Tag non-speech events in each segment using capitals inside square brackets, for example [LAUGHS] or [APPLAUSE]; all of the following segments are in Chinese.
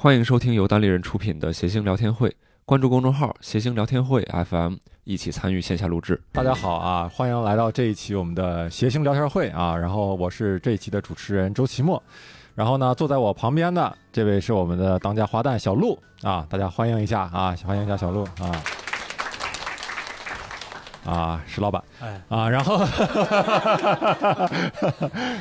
欢迎收听由单立人出品的谐星聊天会，关注公众号“谐星聊天会 FM”，一起参与线下录制。大家好啊，欢迎来到这一期我们的谐星聊天会啊。然后我是这一期的主持人周奇墨，然后呢，坐在我旁边的这位是我们的当家花旦小鹿啊，大家欢迎一下啊，欢迎一下小鹿啊。啊，石老板，哎，啊，然后，[LAUGHS]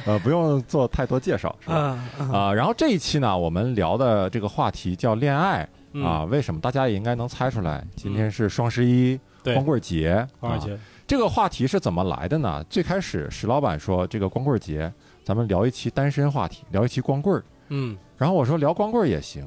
呃，不用做太多介绍，是吧？啊，然后这一期呢，我们聊的这个话题叫恋爱啊，为什么？大家也应该能猜出来，今天是双十一，光棍节，光棍节，这个话题是怎么来的呢？最开始石老板说，这个光棍节，咱们聊一期单身话题，聊一期光棍儿，嗯，然后我说聊光棍儿也行。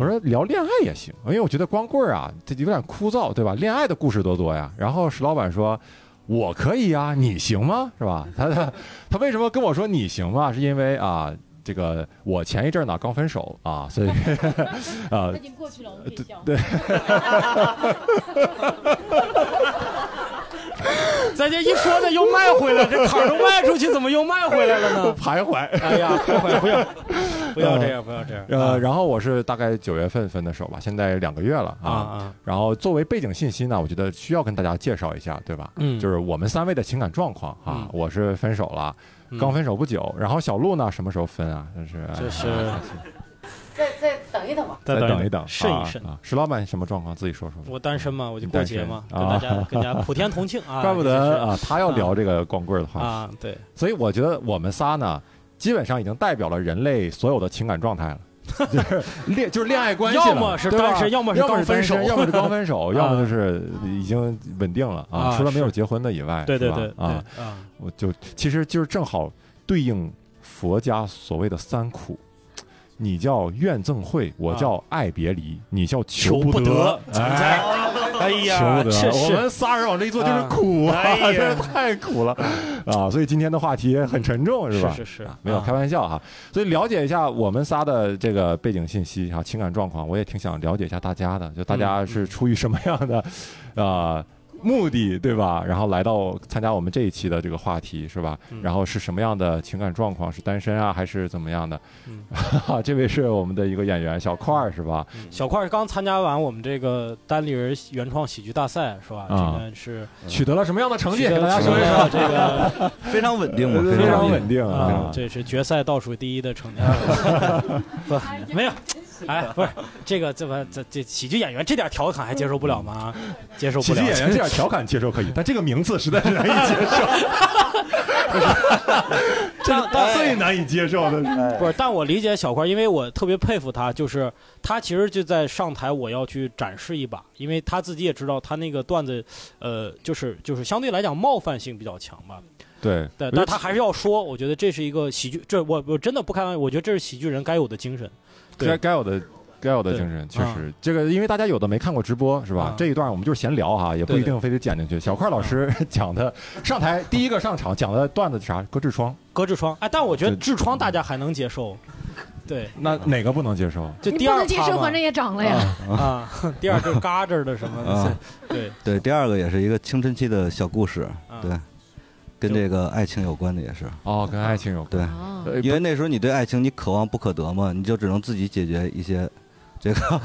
我说聊恋爱也行，因为我觉得光棍儿啊，这有点枯燥，对吧？恋爱的故事多多呀。然后石老板说：“我可以啊，你行吗？是吧？” [LAUGHS] 他他他为什么跟我说你行吗？是因为啊，这个我前一阵呢刚分手啊，所以 [LAUGHS] 啊，已经过去了，我们对。[LAUGHS] 咱这一说呢，又卖回来，这坎儿都卖出去，怎么又卖回来了呢？[LAUGHS] 徘徊。哎呀，徘徊，不要，不要这样，不要这样。呃，然后我是大概九月份分的手吧，现在两个月了啊。然后作为背景信息呢，我觉得需要跟大家介绍一下，对吧？嗯。就是我们三位的情感状况啊，我是分手了，刚分手不久。然后小鹿呢，什么时候分啊？就是。就是。再再等一等吧，再等一等，慎一慎啊！石老板什么状况？自己说说。我单身嘛，我就过节嘛，跟大家跟大家普天同庆啊！[LAUGHS] 怪不得啊，他要聊这个光棍的话啊，对。所以我觉得我们仨呢，基本上已经代表了人类所有的情感状态了，[LAUGHS] 就是恋就是恋爱关系要么是单身，要么是刚分手，[LAUGHS] 要么是刚分手，要么就是已经稳定了啊，除了没有结婚的以外，对对对啊啊！我就其实就是正好对应佛家所谓的三苦。你叫怨憎会，我叫爱别离，你叫求不得。哎，哎呀，求不得！我们仨人往这一坐就是苦啊，[LAUGHS] 真是太苦了啊！所以今天的话题很沉重，是吧？是是，没有开玩笑哈。所以了解一下我们仨的这个背景信息哈，情感状况，我也挺想了解一下大家的，就大家是出于什么样的啊？目的对吧？然后来到参加我们这一期的这个话题是吧？然后是什么样的情感状况？是单身啊，还是怎么样的？[LAUGHS] 这位是我们的一个演员小块儿是吧？小块儿刚参加完我们这个单立人原创喜剧大赛是吧？这个是取得了什么样的成绩？给大家说一说。[LAUGHS] 这个 [LAUGHS] 非常稳定，非常稳定啊！这是决赛倒数第一的成绩。不，没有。哎，不是这个，怎么这这喜剧演员这点调侃还接受不了吗？[LAUGHS] 接受不了。喜剧演员这点调侃接受可以，但这个名字实在是难以接受。[LAUGHS] 这最难以接受的不是，但我理解小块，因为我特别佩服他，就是他其实就在上台，我要去展示一把，因为他自己也知道他那个段子，呃，就是就是相对来讲冒犯性比较强吧。对对，但他还是要说，我觉得这是一个喜剧，这我我真的不开玩笑，我觉得这是喜剧人该有的精神。该该有的，该有的精神，确实，这个因为大家有的没看过直播，是吧？这一段我们就是闲聊哈，也不一定非得剪进去。小块老师 [LAUGHS] 讲的上台第一个上场讲的段子啥？割痔疮，割痔疮。哎，但我觉得痔疮大家还能接受。对，那哪个不能接受？就第二能接受，反正也长了呀。啊，第二就是嘎吱的什么？对对，第二个也是一个青春期的小故事，对。跟这个爱情有关的也是哦，跟爱情有关对，因为那时候你对爱情你渴望不可得嘛，你就只能自己解决一些 [LAUGHS] 这个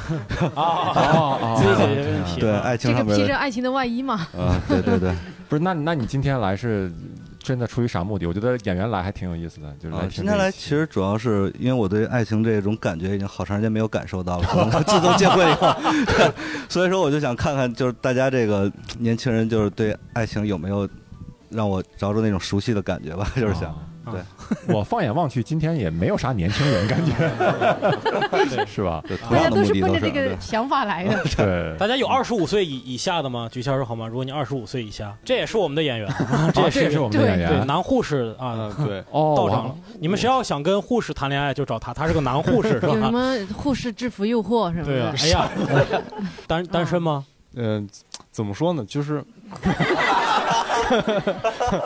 啊，[LAUGHS] 自己解决问题。对，爱情这个披着爱情的外衣嘛。啊，对对对，[LAUGHS] 不是，那那你今天来是真的出于啥目的？我觉得演员来还挺有意思的，就是来今天来其实主要是因为我对爱情这种感觉已经好长时间没有感受到了，自从结婚以后，所以说我就想看看，就是大家这个年轻人就是对爱情有没有。让我找找那种熟悉的感觉吧，就是想，对 [LAUGHS] 我放眼望去，今天也没有啥年轻人感觉，[LAUGHS] 是吧？大家都是奔着这个想法来的。[LAUGHS] 对，大家有二十五岁以以下的吗？举下手好吗？如果你二十五岁以下，这也是我们的演员，这也是我们的演员，男护士啊，对，哦，到场了。你们谁要想跟护士谈恋爱，就找他，他是个男护士，是吧？有什么护士制服诱惑是吗？对啊，哎呀，单单身吗？嗯，怎么说呢？就是。[LAUGHS]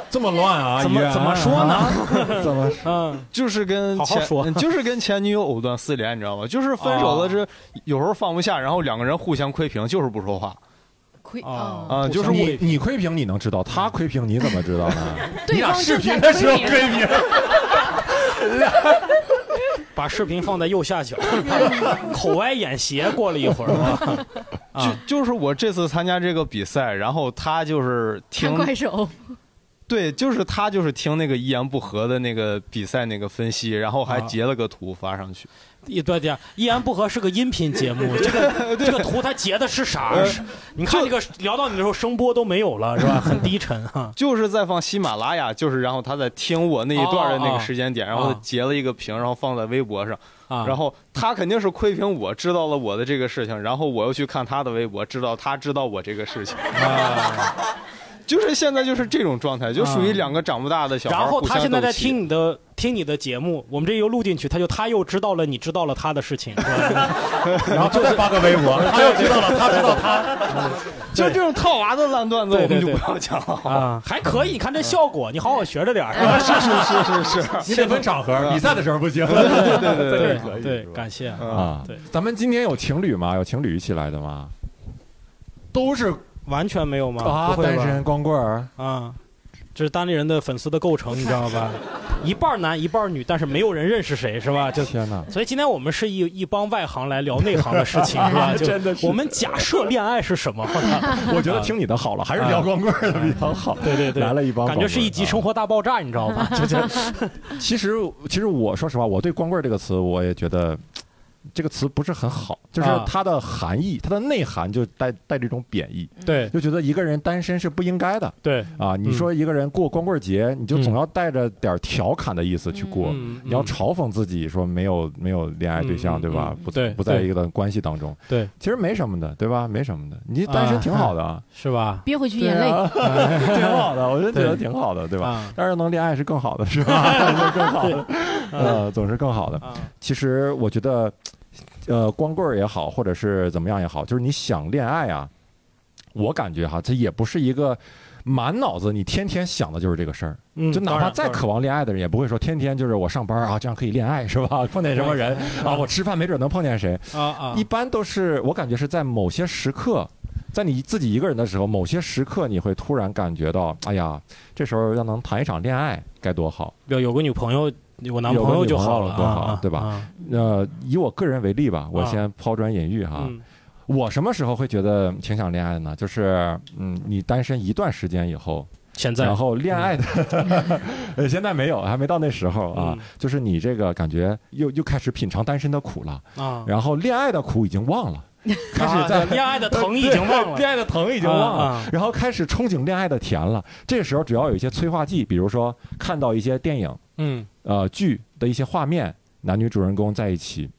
这么乱啊？[LAUGHS] 怎么怎么说呢？[LAUGHS] 怎么？嗯，就是跟前就是跟前女友藕断丝连，你知道吗？就是分手了，这有时候放不下，然后两个人互相窥屏，就是不说话。窥啊就是你你窥屏你能知道，他窥屏你怎么知道呢？你俩视频的时候窥屏。把视频放在右下角，口歪眼斜。过了一会儿，就就是我这次参加这个比赛，然后他就是听怪手，对，就是他就是听那个一言不合的那个比赛那个分析，然后还截了个图发上去。一对对，一言不合是个音频节目，[LAUGHS] 这个这个图他截的是啥？你看这个聊到你的时候，声波都没有了，是吧？[LAUGHS] 很低沉哈。就是在放喜马拉雅，就是然后他在听我那一段的那个时间点，然后截了一个屏，然后放在微博上。然后他肯定是窥屏，我知道了我的这个事情，然后我又去看他的微博，知道他知道我这个事情。就是现在就是这种状态，就属于两个长不大的小孩。然后他现在在听你的听你的节目，我们这又录进去，他就他又知道了你知道了他的事情，[LAUGHS] 然后就是发个微博，他又知道了，他知道他，[LAUGHS] 就这种套娃的烂段子，我们就不要讲了啊。还可以，你看这效果，你好好学着点是 [LAUGHS] 是是是是，你得分场合，比赛的时候不行。对对对对对对，感谢啊。对，咱们今天有情侣吗？有情侣一起来的吗？都是。完全没有吗？啊，单身光棍儿啊，这是单立人的粉丝的构成，你知道吧？[LAUGHS] 一半男一半女，但是没有人认识谁，是吧？就天哪！所以今天我们是一一帮外行来聊内行的事情，[LAUGHS] 是吧？真的，我们假设恋爱是什么？[LAUGHS] 我觉得听你的好了，还是聊光棍的比较好。对对对，来了一帮，感觉是一集《生活大爆炸》，你知道吧？就其实其实我说实话，我对“光棍”这个词，我也觉得。这个词不是很好，就是它的含义，它的内涵就带带这种贬义，对，就觉得一个人单身是不应该的，对，啊，你说一个人过光棍节，你就总要带着点调侃的意思去过，你要嘲讽自己说没有没有恋爱对象，对吧？不不在一个关系当中，对，其实没什么的，对吧？没什么的，你单身挺好的，[LAUGHS] 是吧？憋回去眼泪，[LAUGHS] 挺好的，我就觉得挺好的，对。吧？但是能恋爱是更好的，是吧？[LAUGHS] 更好的，呃，总是更好的。其实我觉得。呃，光棍儿也好，或者是怎么样也好，就是你想恋爱啊，我感觉哈，这也不是一个满脑子你天天想的就是这个事儿。嗯，就哪怕再渴望恋爱的人，也不会说天天就是我上班啊，这样可以恋爱是吧？[LAUGHS] 碰见什么人啊，我吃饭没准能碰见谁啊啊！一般都是我感觉是在某些时刻，在你自己一个人的时候，某些时刻你会突然感觉到，哎呀，这时候要能谈一场恋爱该多好，要有个女朋友。我男朋友就好了，多好，对吧？那以我个人为例吧，我先抛砖引玉哈。我什么时候会觉得挺想恋爱的呢？就是嗯，你单身一段时间以后，现在，然后恋爱的，呃，[LAUGHS] 现在没有，还没到那时候啊。就是你这个感觉又又开始品尝单身的苦了啊。然后恋爱的苦已经忘了。[LAUGHS] 开始在恋爱的疼已经忘了，恋爱的疼已经忘了，[LAUGHS] 然后开始憧憬恋爱的甜了。这个时候，只要有一些催化剂，比如说看到一些电影，嗯，呃，剧的一些画面，男女主人公在一起。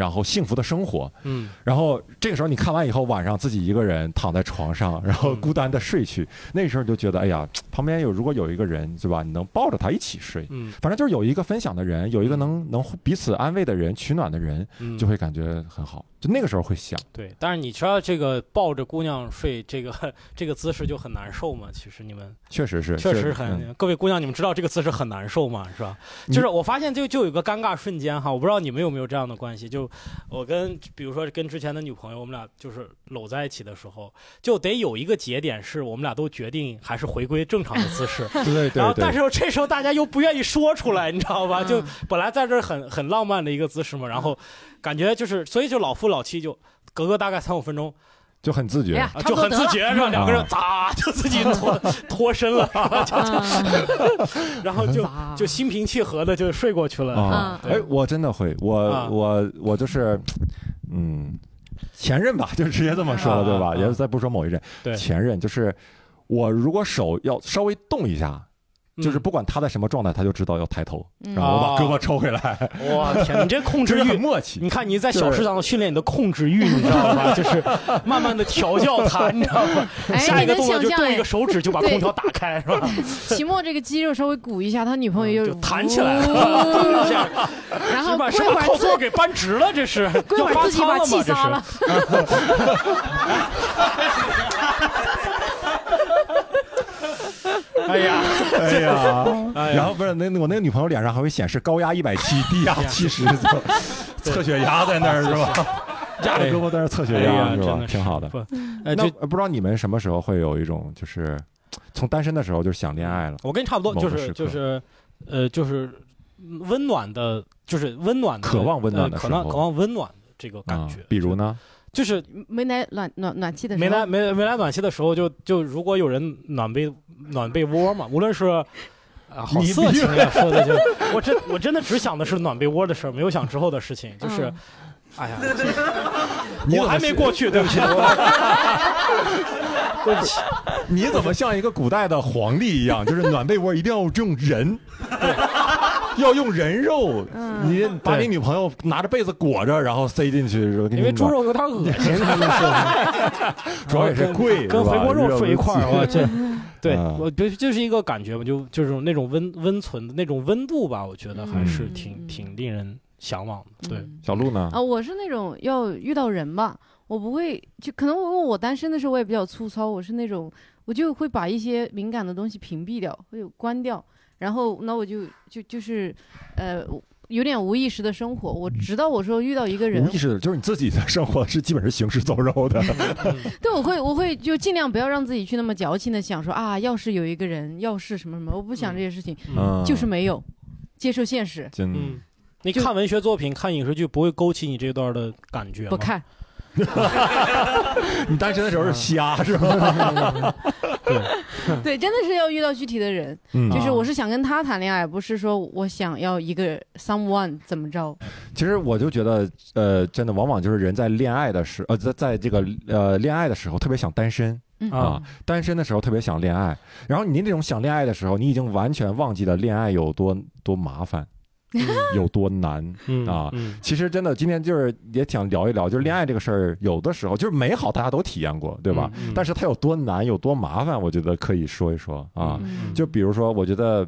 然后幸福的生活，嗯，然后这个时候你看完以后，晚上自己一个人躺在床上，然后孤单的睡去，那时候就觉得，哎呀，旁边有如果有一个人，对吧？你能抱着他一起睡，嗯，反正就是有一个分享的人，有一个能能彼此安慰的人，取暖的人，就会感觉很好。就那个时候会想，对。但是你知道这个抱着姑娘睡，这个 [LAUGHS] 这个姿势就很难受吗？其实你们确实是，确实很。各位姑娘，你们知道这个姿势很难受吗？是吧？就是我发现就就有个尴尬瞬间哈，我不知道你们有没有这样的关系，就我跟。比如说跟之前的女朋友，我们俩就是搂在一起的时候，就得有一个节点，是我们俩都决定还是回归正常的姿势。对对对。然后，但是这时候大家又不愿意说出来，你知道吧？就本来在这很很浪漫的一个姿势嘛，然后感觉就是，所以就老夫老妻就隔个大概三五分钟。就很自觉，就很自觉是吧？两个人咋就自己脱脱身了，[LAUGHS] [LAUGHS] 然后就就心平气和的就睡过去了。啊，哎，我真的会，我我我就是，嗯，前任吧，[LAUGHS] 就直接这么说了，对吧？也再不说某一任，前任就是我如果手要稍微动一下。就是不管他在什么状态，他就知道要抬头，然后我把胳膊抽回来。我天，你这控制 [LAUGHS] 欲默契！你看你在小市场训练你的控制欲，你知道吗？就是慢慢的调教他，你知道吗？下一个动作就动一个手指就把空调打开，是吧？[LAUGHS] 期末这个肌肉稍微鼓一下，他女朋友就弹起来了。[LAUGHS] 然后把什么靠座给扳直了，这是要发自己把气撒了。哎呀，哎呀，然后不是那我那个女朋友脸上还会显示高压一百七，[LAUGHS] 低压七十，测血压在那儿是吧？[LAUGHS] 压着胳膊在那测血压是吧？挺好的。那不知道你们什么时候会有一种就是从单身的时候就想恋爱了？我跟你差不多，就是就是呃就是温暖的，就是温暖的，渴望温暖的呃渴望渴望温暖的这个感啊觉。比如呢？就是没来暖暖暖气的时候，没来没没来暖气的时候就，就如果有人暖被暖被窝嘛，无论是啊，好你色情呀，说的就我真我真的只想的是暖被窝的事儿，没有想之后的事情。就是，嗯哎呀，[LAUGHS] 你我还没过去，对不起，对不起，你怎么像一个古代的皇帝一样？就是暖被窝一定要用人，[LAUGHS] [LAUGHS] 要用人肉。嗯你把对你女朋友拿着被子裹着，然后塞进去，说因为猪肉有点恶心，他们说主要也是贵，跟回锅肉睡一块儿，我这。[LAUGHS] 对，嗯我觉得就是一个感觉吧，就就是那种温温存的那种温度吧，我觉得还是嗯挺挺令人向往的。对，嗯小鹿呢？啊，我是那种要遇到人吧，我不会就可能我我单身的时候我也比较粗糙，我是那种我就会把一些敏感的东西屏蔽掉，会有关掉，然后那我就就就是呃有点无意识的生活，我直到我说遇到一个人无，意识的，就是你自己的生活是基本是行尸走肉的。[LAUGHS] 对我会我会就尽量不要让自己去那么矫情的想说啊，要是有一个人，要是什么什么，我不想这些事情，嗯，就是没有，接受现实，真嗯，你看文学作品、看影视剧，不会勾起你这段的感觉吗？不看。[LAUGHS] 你单身的时候是瞎 [LAUGHS] 是吧？[LAUGHS] 对，真的是要遇到具体的人，嗯就是我是想跟他谈恋爱，不是说我想要一个 someone 怎么着。其实我就觉得，呃，真的往往就是人在恋爱的时，呃，在在这个呃恋爱的时候特别想单身嗯啊，单身的时候特别想恋爱。然后你那种想恋爱的时候，你已经完全忘记了恋爱有多多麻烦，有多难。嗯啊嗯其实真的，今天就是也想聊一聊，就是恋爱这个事儿，有的时候就是美好，大家都体验过，对吧？？嗯但是它有多难，有多麻烦，我觉得可以说一说啊。嗯就比如说，我觉得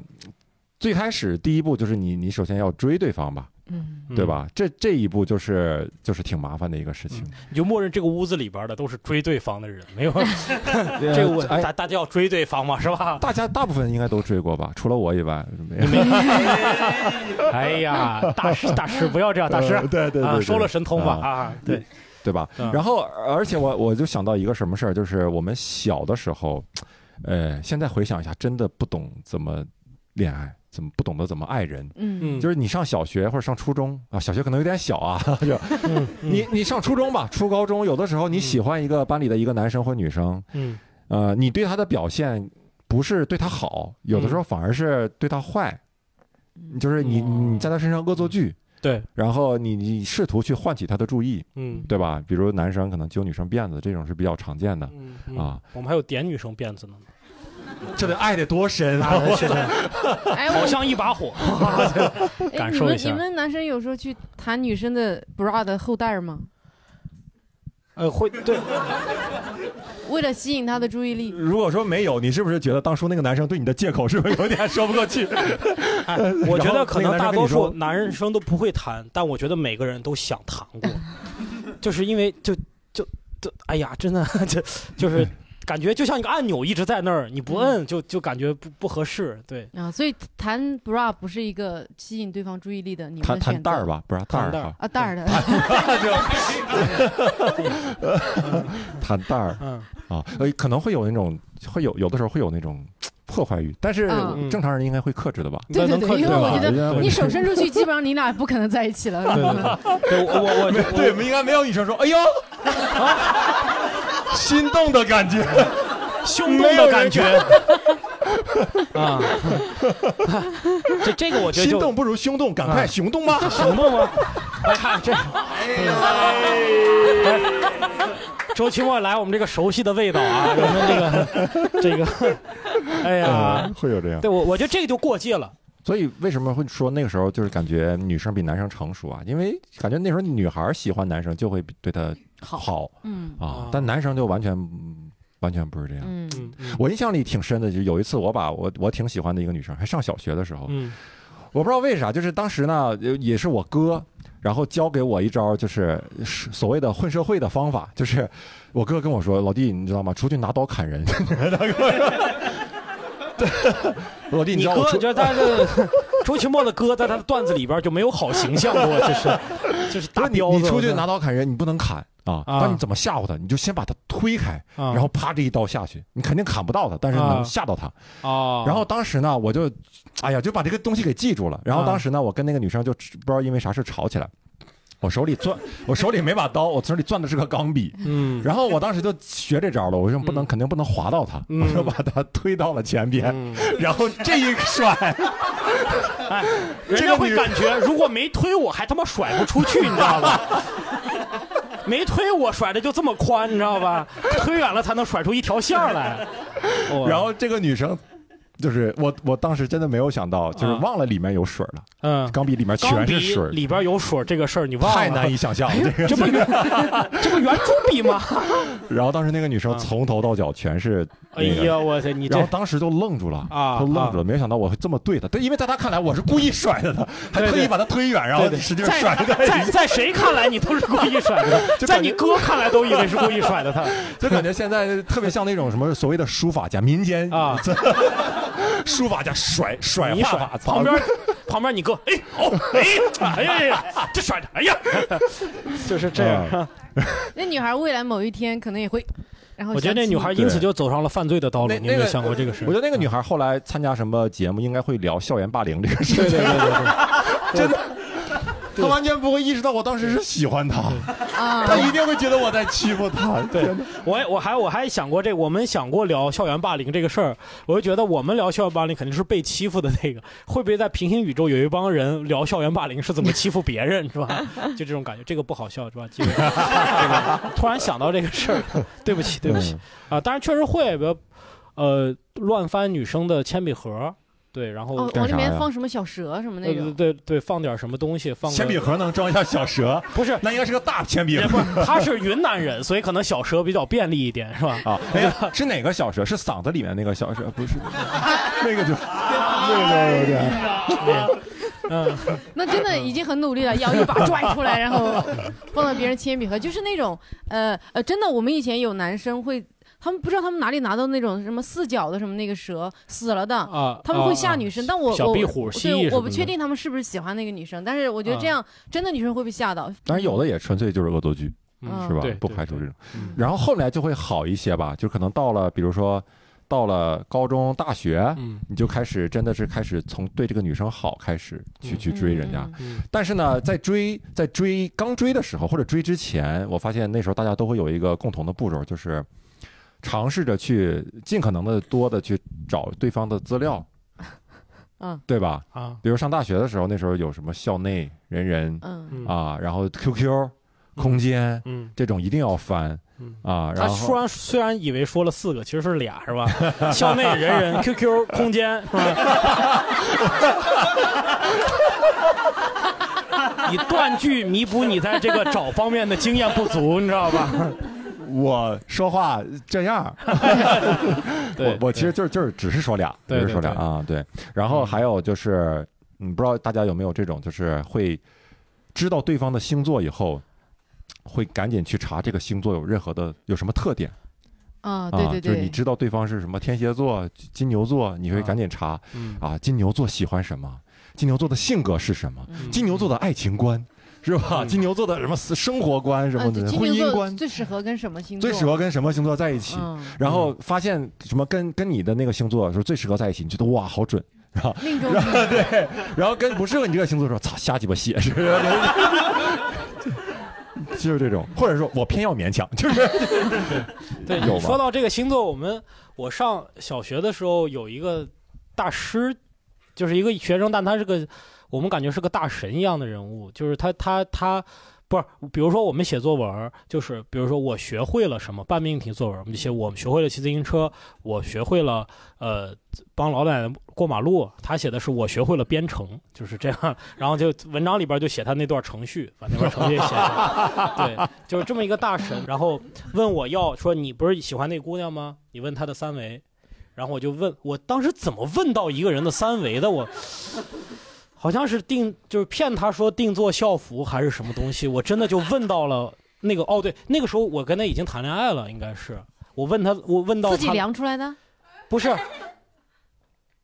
最开始第一步就是你，你首先要追对方吧，嗯嗯对？吧？这这一步就是就是挺麻烦的一个事情。你就默认这个屋子里边的都是追对方的人，没有 [LAUGHS] 这个我哎，大大家要追对方嘛，是吧？大家大部分应该都追过吧，除了我以外，没有。[LAUGHS] 哎呀，大师大师不要这样，大师呃对对对啊，对收了神通吧啊啊，对，对吧？嗯然后，而且我我就想到一个什么事儿，就是我们小的时候，呃，现在回想一下，真的不懂怎么恋爱，怎么不懂得怎么爱人。嗯。就是你上小学或者上初中啊，小学可能有点小啊，[LAUGHS] 就嗯。你你上初中吧，初高中，有的时候你喜欢一个班里的一个男生或女生，嗯。呃，你对他的表现不是对他好，有的时候反而是对他坏，就是你嗯你在他身上恶作剧，对，然后你你试图去唤起他的注意，嗯。对吧？比如男生可能揪女生辫子，这种是比较常见的。嗯嗯。啊，我们还有点女生辫子呢，这得爱得多深啊现在 [LAUGHS] 哎，好像一把火，哎你们感受一下你们男生有时候去弹女生的 bra 的后带吗？呃，会对，为了吸引他的注意力。如果说没有，你是不是觉得当初那个男生对你的借口是不是有点说不过去？[LAUGHS] 哎我觉得可能大多数男生都不会谈，但我觉得每个人都想谈过，就是因为就就就哎呀，真的就就是感觉就像一个按钮一直在那儿，你不摁就就感觉不不合适，对，啊，所以弹 bra 不是一个吸引对方注意力的你们弹的弹袋儿吧，不是袋儿弹袋儿。哈，啊，袋儿的，弹袋儿。[LAUGHS] [LAUGHS] 嗯。啊，呃，可能会有那种会有有的时候会有那种破坏欲，但是嗯。正常人应该会克制的吧？对对对，因为我觉得得你手伸出去，基本上你俩不可能在一起了。对对。对，[LAUGHS] 我我我对，我们应该没有女生说，哎呦，心动的感觉。胸动的感觉 [LAUGHS] 啊，这这个我觉得就心动不如胸动，赶快啊熊动吗？熊动吗？[LAUGHS] 哎看这，哎周奇墨来我们这个熟悉的味道啊，我们这个这个，哎呀嗯，会有这样。对我我觉得这个就过界了。所以为什么会说那个时候就是感觉女生比男生成熟啊？因为感觉那时候女孩喜欢男生就会对他好，好嗯啊啊，但男生就完全嗯完全不是这样。嗯我印象里挺深的，就有一次我把我我挺喜欢的一个女生，还上小学的时候，嗯我不知道为啥，就是当时呢呃也是我哥，然后教给我一招，就是是所谓的混社会的方法，就是我哥跟我说，老弟你知道吗？出去拿刀砍人。[LAUGHS] [LAUGHS] 老弟，你知道我出哥就在这周奇墨的歌，在他的段子里边就没有好形象过，[LAUGHS] 就是就是大彪子。你出去拿刀砍人，你不能砍啊！啊那你怎么吓唬他？你就先把他推开，啊，然后啪这一刀下去，你肯定砍不到他，但是啊能吓到他。啊，然后当时呢，我就，哎呀，就把这个东西给记住了。然后当时呢，我跟那个女生就不知道因为啥事吵起来，我手里攥，[LAUGHS] 我手里没把刀，我手里攥的是个钢笔。嗯，然后我当时就学这招了，我说不能，嗯肯定不能划到他，嗯我就把他推到了前边，嗯 [LAUGHS] 然后这一甩，[LAUGHS] 哎，人家会感觉如果没推我，还他妈甩不出去，你知道吧？没推我甩的就这么宽，你知道吧？推远了才能甩出一条线来。哦然后这个女生。就是我，我当时真的没有想到，就是啊忘了里面有水了，嗯，钢笔里面全是水，里边有水这个事儿，你忘了？太难以想象了。这个，这不 [LAUGHS] 圆这不圆珠笔吗？[LAUGHS] 然后当时那个女生啊从头到脚全是哎那个呀，我操！你这然后当时就愣住了啊都愣住了，没有想到我会这么对她，对，因为在她看来我是故意甩的她，还特意把她推远，然后使劲在甩的在在谁看来你都是故意甩的 [LAUGHS] 在你哥看来都以为是故意甩的她就感觉现在特别像那种什么所谓的书法家，民间啊，书法家甩甩画法，旁边 [LAUGHS] 旁边你哥，哎哦哎哎呀呀呀，这甩的，哎呀，[LAUGHS] 就是这样。啊 [LAUGHS] 那女孩未来某一天可能也会，然后我觉得那女孩因此就走上了犯罪的道路，那你有没有想过这个事我？觉得那个女孩后来参加什么节目，应该会聊校园霸凌这个事情，对对对对真的。她完全不会意识到我当时是喜欢他，[LAUGHS] 他一定会觉得我在欺负他。[LAUGHS] 对，我也我还我还想过这，我们想过聊校园霸凌这个事儿，我就觉得我们聊校园霸凌肯定是被欺负的那个，[LAUGHS] 会不会在平行宇宙有一帮人聊校园霸凌是怎么欺负别人是吧？就这种感觉，这个不好笑是吧？这个这个突然想到这个事儿，对不起对不起。啊，当然确实会，比如呃乱翻女生的铅笔盒。对，然后往里面放什么小蛇什么那对种对，对对，放点什么东西，放个铅笔盒能装一下小蛇，[LAUGHS] 不是，那应该是个大铅笔也盒不是，他是云南人，所以可能小蛇比较便利一点，是吧？啊。哎，是哪个小蛇？是嗓子里面那个小蛇，不是 [LAUGHS] 那个就那个有点。嗯，[LAUGHS] 那真的已经很努力了，要一把拽出来，然后放到别人铅笔盒，就是那种呃呃，真的，我们以前有男生会，他们不知道他们哪里拿到那种什么四脚的什么那个蛇死了的。啊，他们会吓啊女生，但我小我壁虎蜥蜴对，什么的我不确定他们是不是喜欢那个女生，但是我觉得这样真的女生会被吓到。当然有的也纯粹就是恶作剧，嗯是吧不排除这种。嗯然后后来就会好一些吧，就可能到了，比如说到了高中、大学，嗯你就开始真的是开始从对这个女生好开始去嗯去追人家。但是呢，在追在追刚追的时候或者追之前，我发现那时候大家都会有一个共同的步骤，就是尝试着去尽可能的多的去找对方的资料，嗯对吧？啊，比如上大学的时候，那时候有什么校内人人嗯嗯啊，然后 QQ 空间嗯。这种一定要翻嗯啊，他然后虽然虽然以为说了四个，其实是俩，是吧？[LAUGHS] 校内人人 QQ 空间是吧？[LAUGHS] 以断句弥补你在这个找方面的经验不足，你知道吧？我说话这样，[LAUGHS] 对我我其实就是就是只是说俩，只是说俩啊，对。然后还有就是，嗯，不知道大家有没有这种，就是会知道对方的星座以后，会赶紧去查这个星座有任何的有什么特点？啊，啊，对对对，就是你知道对方是什么天蝎座、金牛座，你会啊。赶紧查嗯。啊，金牛座喜欢什么，金牛座的性格是什么，嗯。金牛座的爱情观是吧？嗯金牛座的什么生活观什啊么的，婚姻观最适合跟什么星座？最适合跟什么星座在一起？嗯，然后发现什么跟跟你的那个星座说最适合在一起，你觉得哇好准，然后对，然后跟不适合你这个星座说操瞎鸡巴写，是不是？就是这种，或者说我偏要勉强，就是 [LAUGHS] 对，有吗说到这个星座，我们我上小学的时候有一个大师，就是一个学生，但他是个我们感觉是个大神一样的人物，就是他他他。不是，比如说我们写作文，就是比如说我学会了什么半命题作文，我们就写我们学会了骑自行车，我学会了呃帮老奶奶过马路，他写的是我学会了编程，就是这样，然后就文章里边就写他那段程序，把那段程序也写上，对，[LAUGHS] 就是这么一个大神，然后问我要说你不是喜欢那姑娘吗？你问她的三围，然后我就问我当时怎么问到一个人的三围的我。好像是定，就是骗他说定做校服还是什么东西，我真的就问到了那个哦，对，那个时候我跟他已经谈恋爱了，应该是我问他，我问到自己他量出来的。不是，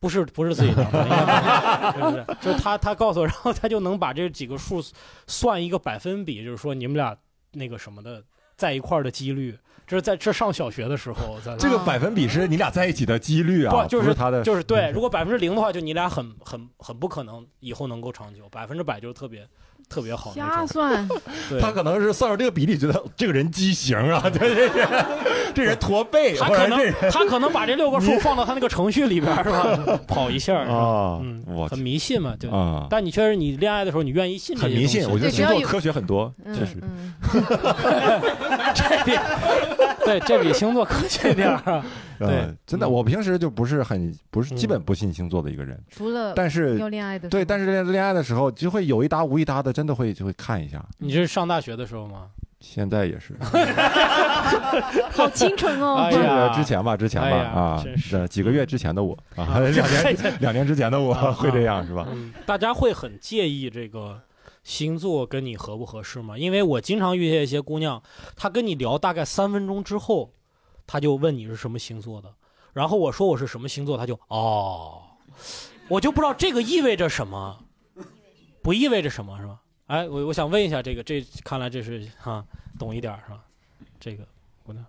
不是不是自己量的，应该不是，[LAUGHS] 就是他他告诉我，然后他就能把这几个数算一个百分比，就是说你们俩那个什么的在一块儿的几率。这是在这上小学的时候，这个百分比是你俩在一起的几率啊，不就是他的，就是对。如果百分之零的话，就你俩很很很不可能以后能够长久。百分之百就是特别。特别好，瞎算，[LAUGHS] 他可能是算出这个比例，觉得这个人畸形啊，对对对，这人驼背，他可能他可能把这六个数放到他那个程序里边是吧？[LAUGHS] 跑一下啊，嗯，很迷信嘛，对啊。但你确实你恋爱的时候，你愿意信很迷信，我觉得星座科学很多，确实。[LAUGHS] 这比对这比星座科学点儿。对，真的，我平时就不是很不是基本不信星座的一个人，除了但是要恋爱的对，但是恋恋爱的时候就会有一搭无一搭的，真的会就会看一下。你是上大学的时候吗？现在也是 [LAUGHS] [LAUGHS] 好清纯哦。这个之前吧，之前吧，啊，是几个月之前的我啊，两年两年之前的我会这样是吧？大家会很介意这个星座跟你合不合适吗？因为我经常遇见一些姑娘，她跟你聊大概三分钟之后。他就问你是什么星座的，然后我说我是什么星座，他就哦，我就不知道这个意味着什么，不意味着什么是吧？哎，我我想问一下这个，这看来这是哈懂一点是吧？这个姑娘，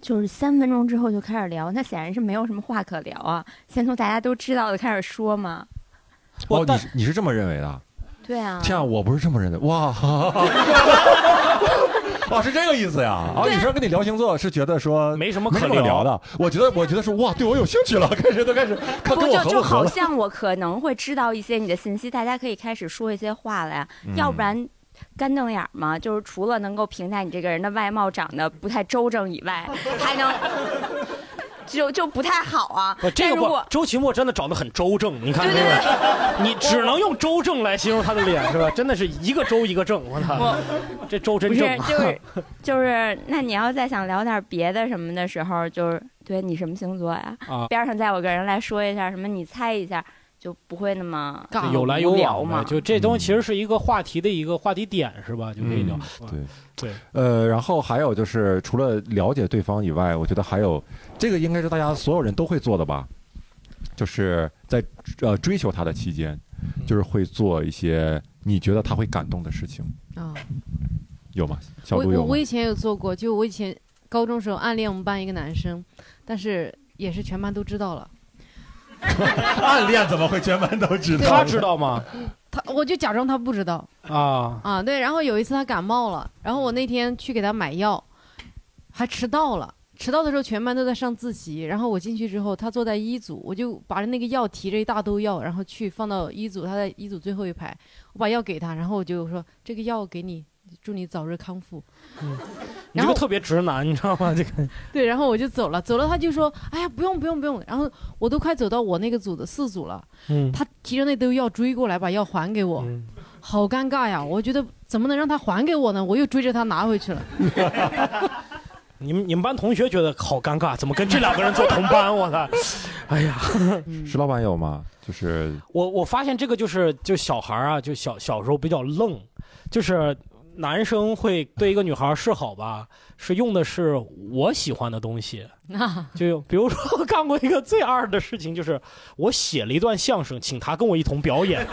就是三分钟之后就开始聊，那显然是没有什么话可聊啊，先从大家都知道的开始说嘛。哦，你是你是这么认为的？对啊。天啊，我不是这么认为，哇。[LAUGHS] [LAUGHS] 哦，是这个意思呀！啊，女生跟你聊星座是觉得说没什么可聊的。我觉得，我觉得说哇，对我有兴趣了，开始都开始看跟我合不就好 [LAUGHS] 像我可能会知道一些你的信息，大家可以开始说一些话了呀。要不然干瞪眼嘛，就是除了能够评价你这个人的外貌长得不太周正以外，还能。就就不太好啊。这个不，周奇墨真的长得很周正，你看这个，你只能用周正来形容他的脸是吧？真的是一个周一个正，我操，这周真正。不是，就是就是，那你要再想聊点别的什么的时候，就是对你什么星座呀？啊，边上再有个人来说一下什么，你猜一下。就不会那么有来有往嘛？就这东西其实是一个话题的一个话题点，是吧？就可以聊。对对。呃，然后还有就是，除了了解对方以外，我觉得还有这个应该是大家所有人都会做的吧？就是在呃追求他的期间，就是会做一些你觉得他会感动的事情啊？有吗？小我我以前有做过，就我以前高中时候暗恋我们班一个男生，但是也是全班都知道了。[LAUGHS] 暗恋怎么会全班都知道？他知道吗？[LAUGHS] 他我就假装他不知道啊啊对。然后有一次他感冒了，然后我那天去给他买药，还迟到了。迟到的时候全班都在上自习，然后我进去之后，他坐在一组，我就把那个药提着一大兜药，然后去放到一组，他在一组最后一排，我把药给他，然后我就说这个药给你。祝你早日康复。嗯，你这个特别直男，你知道吗？这个 [LAUGHS] 对，然后我就走了，走了，他就说：“哎呀，不用不用不用。”然后我都快走到我那个组的四组了，嗯，他提着那兜药追过来，把药还给我，好尴尬呀！我觉得怎么能让他还给我呢？我又追着他拿回去了。[LAUGHS] [LAUGHS] 你们你们班同学觉得好尴尬，怎么跟这两个人做同班？我操！哎呀，石老板有吗？就是我我发现这个就是就小孩啊，就小小时候比较愣，就是。男生会对一个女孩示好吧，是用的是我喜欢的东西，[LAUGHS] 就比如说干过一个最二的事情，就是我写了一段相声，请他跟我一同表演。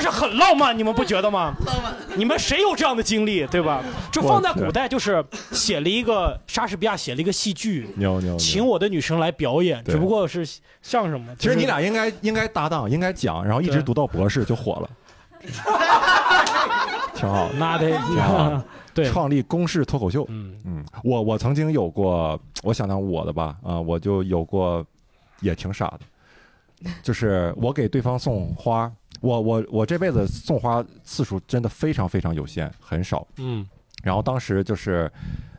是很浪漫，你们不觉得吗？浪漫，你们谁有这样的经历，对吧？就放在古代，就是写了一个莎士比亚写了一个戏剧，牛牛请我的女生来表演，只不过是像什么。其实你俩应该应该搭档，应该讲，然后一直读到博士就火了，[LAUGHS] 挺好，那得挺好。对，创立公式脱口秀。嗯嗯，我我曾经有过，我想想我的吧，啊，我就有过，也挺傻的，就是我给对方送花。我我我这辈子送花次数真的非常非常有限，很少。嗯，然后当时就是，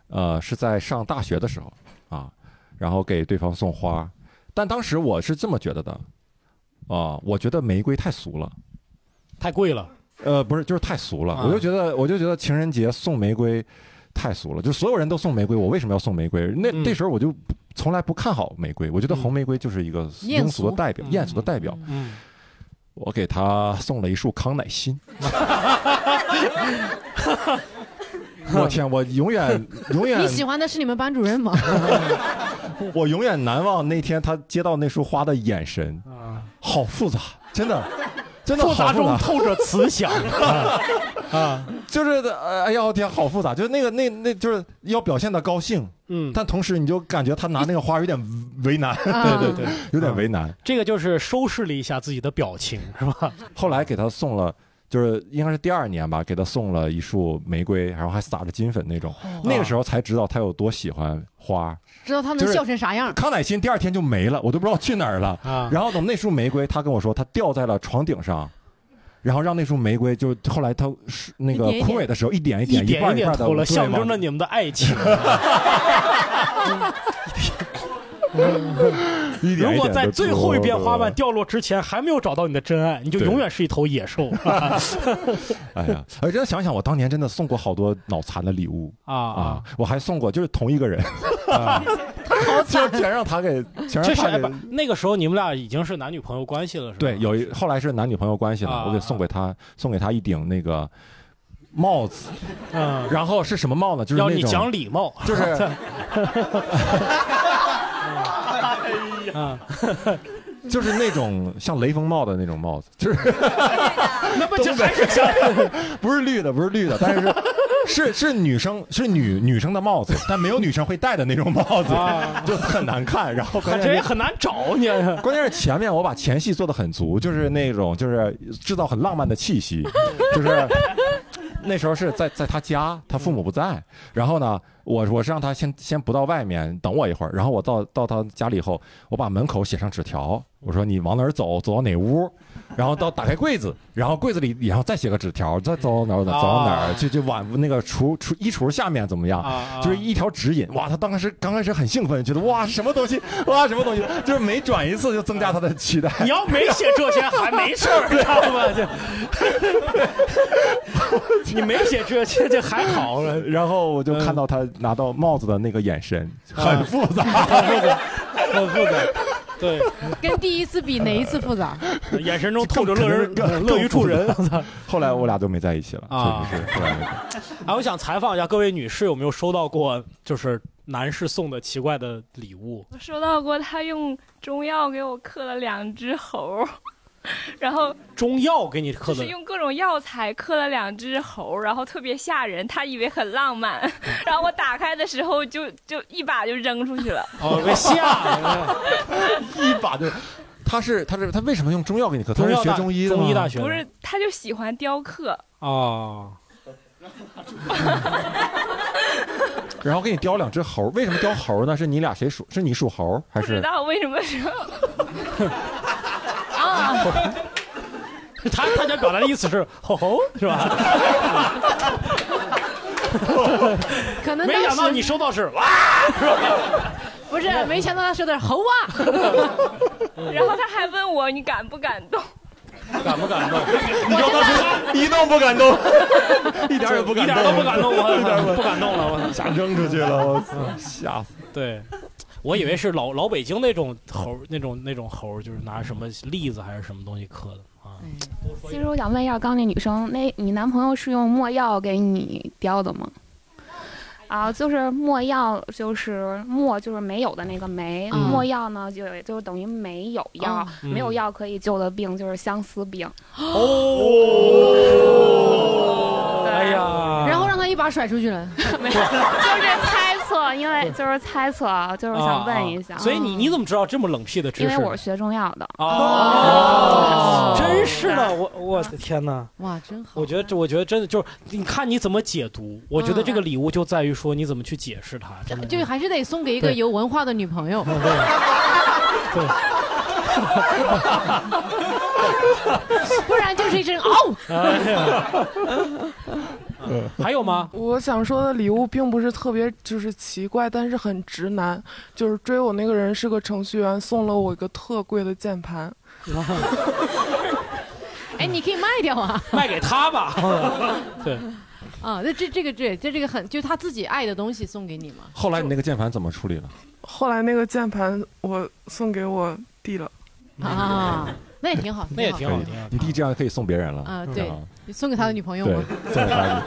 呃，是在上大学的时候啊，然后给对方送花，但当时我是这么觉得的，啊，我觉得玫瑰太俗了，太贵了。呃，不是，就是太俗了。我就觉得，我就觉得情人节送玫瑰太俗了，就所有人都送玫瑰，我为什么要送玫瑰？那那时候我就从来不看好玫瑰，我觉得红玫瑰就是一个庸俗的代表，艳俗的代表。嗯。我给他送了一束康乃馨。[LAUGHS] 我天，我永远 [LAUGHS] 永远你喜欢的是你们班主任吗？[LAUGHS] 我永远难忘那天他接到那束花的眼神，好复杂，真的，真的复杂中透着慈祥。[LAUGHS] 啊，就是呃哎呀，我天，好复杂，就是那个那那就是要表现的高兴，嗯，但同时你就感觉他拿那个花有点为难，对 [LAUGHS] 对对，[LAUGHS] 有点为难。这个就是收拾了一下自己的表情，是吧？后来给他送了。就是应该是第二年吧，给他送了一束玫瑰，然后还撒着金粉那种。那个时候才知道他有多喜欢花，知道他能笑成啥样。康乃馨第二天就没了，我都不知道去哪儿了。啊、然后等那束玫瑰，他跟我说他掉在了床顶上，然后让那束玫瑰就后来他那个枯萎的时候一点一点一半一点的了，象征着你们的爱情。[LAUGHS] 如果在最后一片花瓣掉落之前还没有找到你的真爱，你就永远是一头野兽。[LAUGHS] 哎呀，我真的想想，我当年真的送过好多脑残的礼物啊啊！我还送过，就是同一个人，[LAUGHS] 他好惨，全让他给，全让他给。那个时候你们俩已经是男女朋友关系了，是吧？对，有一后来是男女朋友关系了，我给送给他，送给他一顶那个。帽子，嗯，然后是什么帽呢？就是要你讲礼貌，就是，啊，就是那种像雷锋帽的那种帽子，就是，[LAUGHS] [LAUGHS] 那不就还是像，[LAUGHS] 不是绿的，不是绿的，但是 [LAUGHS] 是是女生是女女生的帽子，但没有女生会戴的那种帽子，就很难看。然后这也很难找你，关键是前面我把前戏做的很足，就是那种就是制造很浪漫的气息，就是。那时候是在在他家，他父母不在。然后呢，我我是让他先先不到外面等我一会儿。然后我到到他家里以后，我把门口写上纸条，我说你往哪儿走，走到哪屋，[LAUGHS] 然后到打开柜子，然后柜子里然后再写个纸条，再走到 [LAUGHS] 哪儿走到哪儿，就就往那个橱橱衣橱下面怎么样，就是一条指引。哇，他当时刚开始很兴奋，觉得哇什么东西，哇什么东西，就是每转一次就增加他的期待。你要没写这些还没事儿，知道吗？[LAUGHS] 就。你没写这些就还好，然后我就看到他拿到帽子的那个眼神，很复杂，很复杂，很复杂。对，跟第一次比哪一次复杂？[LAUGHS] 眼神中透着乐人 [LAUGHS] 乐于助人。[LAUGHS] 后来我俩都没在一起了，啊，确实是。哎，我想采访一下各位女士，有没有收到过就是男士送的奇怪的礼物？我收到过，他用中药给我刻了两只猴。然后中药给你刻的，是用各种药材刻了两只猴，然后特别吓人，他以为很浪漫，[LAUGHS] 然后我打开的时候就就一把就扔出去了，哦，被吓了，[LAUGHS] 一把就，他是他是他为什么用中药给你刻？他是学中医的中医大学不是，他就喜欢雕刻啊，[LAUGHS] 然后给你雕两只猴，为什么雕猴呢？是你俩谁属？是你属猴还是？不知道为什么是。[LAUGHS] 他他想表达的意思是吼吼是吧？可能没想到你收到是哇是吧？不是，没想到他说的是猴啊。然后他还问我你感不感动？[LAUGHS] 感不感动？你说当时一动不敢动，[LAUGHS] 一点也不敢动，一点都不敢动，我一点不敢动了，我吓扔出去了，我操吓死。对。我以为是老老北京那种猴，那种那种猴，就是拿什么栗子还是什么东西刻的啊。其实我想问一下，刚那女生，那你男朋友是用墨药给你雕的吗？啊，就是墨药，就是墨，就是没有的那个没。墨药呢，就就等于没有药，没有药可以救的病就是相思病。哦，哎呀，然后让他一把甩出去了，[LAUGHS] 没有，就是猜。错，因为就是猜测，就是想问一下。所以你你怎么知道这么冷僻的知识？因为我是学中药的。哦，真是的，我我的天哪！哇，真好！我觉得这，我觉得真的就是，你看你怎么解读。我觉得这个礼物就在于说你怎么去解释它。真的就还是得送给一个有文化的女朋友。对。[LAUGHS] [LAUGHS] 不然就是一声嗷。还有吗？我想说的礼物并不是特别就是奇怪，但是很直男。就是追我那个人是个程序员，送了我一个特贵的键盘。[LAUGHS] 哎，你可以卖掉啊，卖给他吧。[LAUGHS] 对。啊，那这这个这这这个很，就是他自己爱的东西送给你吗？后来你那个键盘怎么处理了？后来那个键盘我送给我弟了。啊。那也挺好，那也挺好，挺好。你弟这样可以送别人了啊，对送给他的女朋友对吗？，送给他的。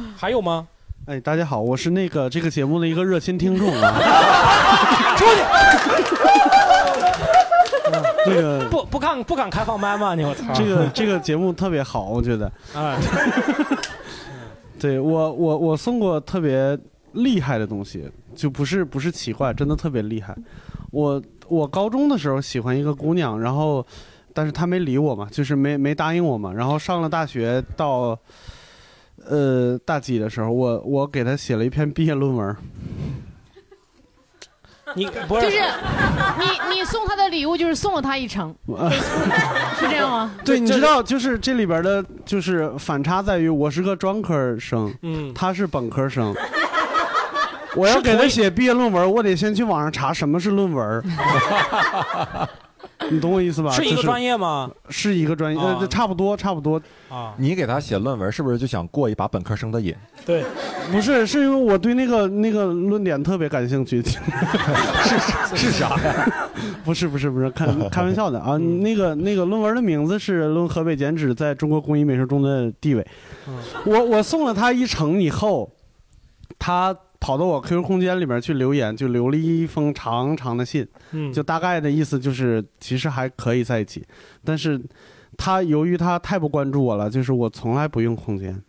[LAUGHS] 还有吗？哎，大家好，我是那个这个节目的一个热心听众啊。[LAUGHS] 出去！这个不不敢不敢开放麦吗？你我操！这个这个节目特别好，我觉得。[LAUGHS] 啊，对我我我送过特别厉害的东西，就不是不是奇怪，真的特别厉害。我我高中的时候喜欢一个姑娘，然后但是她没理我嘛，就是没没答应我嘛。然后上了大学到呃大几的时候，我我给她写了一篇毕业论文。你不是就是你你送她的礼物就是送了她一程，[LAUGHS] 是这样吗？对，你知道，就是这里边的，就是反差在于，我是个专科生，嗯，他是本科生。我要给他写毕业论文，我得先去网上查什么是论文。[LAUGHS] 你懂我意思吧？是一个就是专业吗？是一个专业，啊呃，差不多，差不多。啊，你给他写论文，是不是就想过一把本科生的瘾？对，不是，是因为我对那个那个论点特别感兴趣。[LAUGHS] 是是啥呀？不是不是不是，开开玩笑的啊！那个那个论文的名字是《论河北剪纸在中国工艺美术中的地位》。我我送了他一程以后，他跑到我 QQ 空间里面去留言，就留了一封长长的信，嗯。就大概的意思就是其实还可以在一起，但是他由于他太不关注我了，就是我从来不用空间。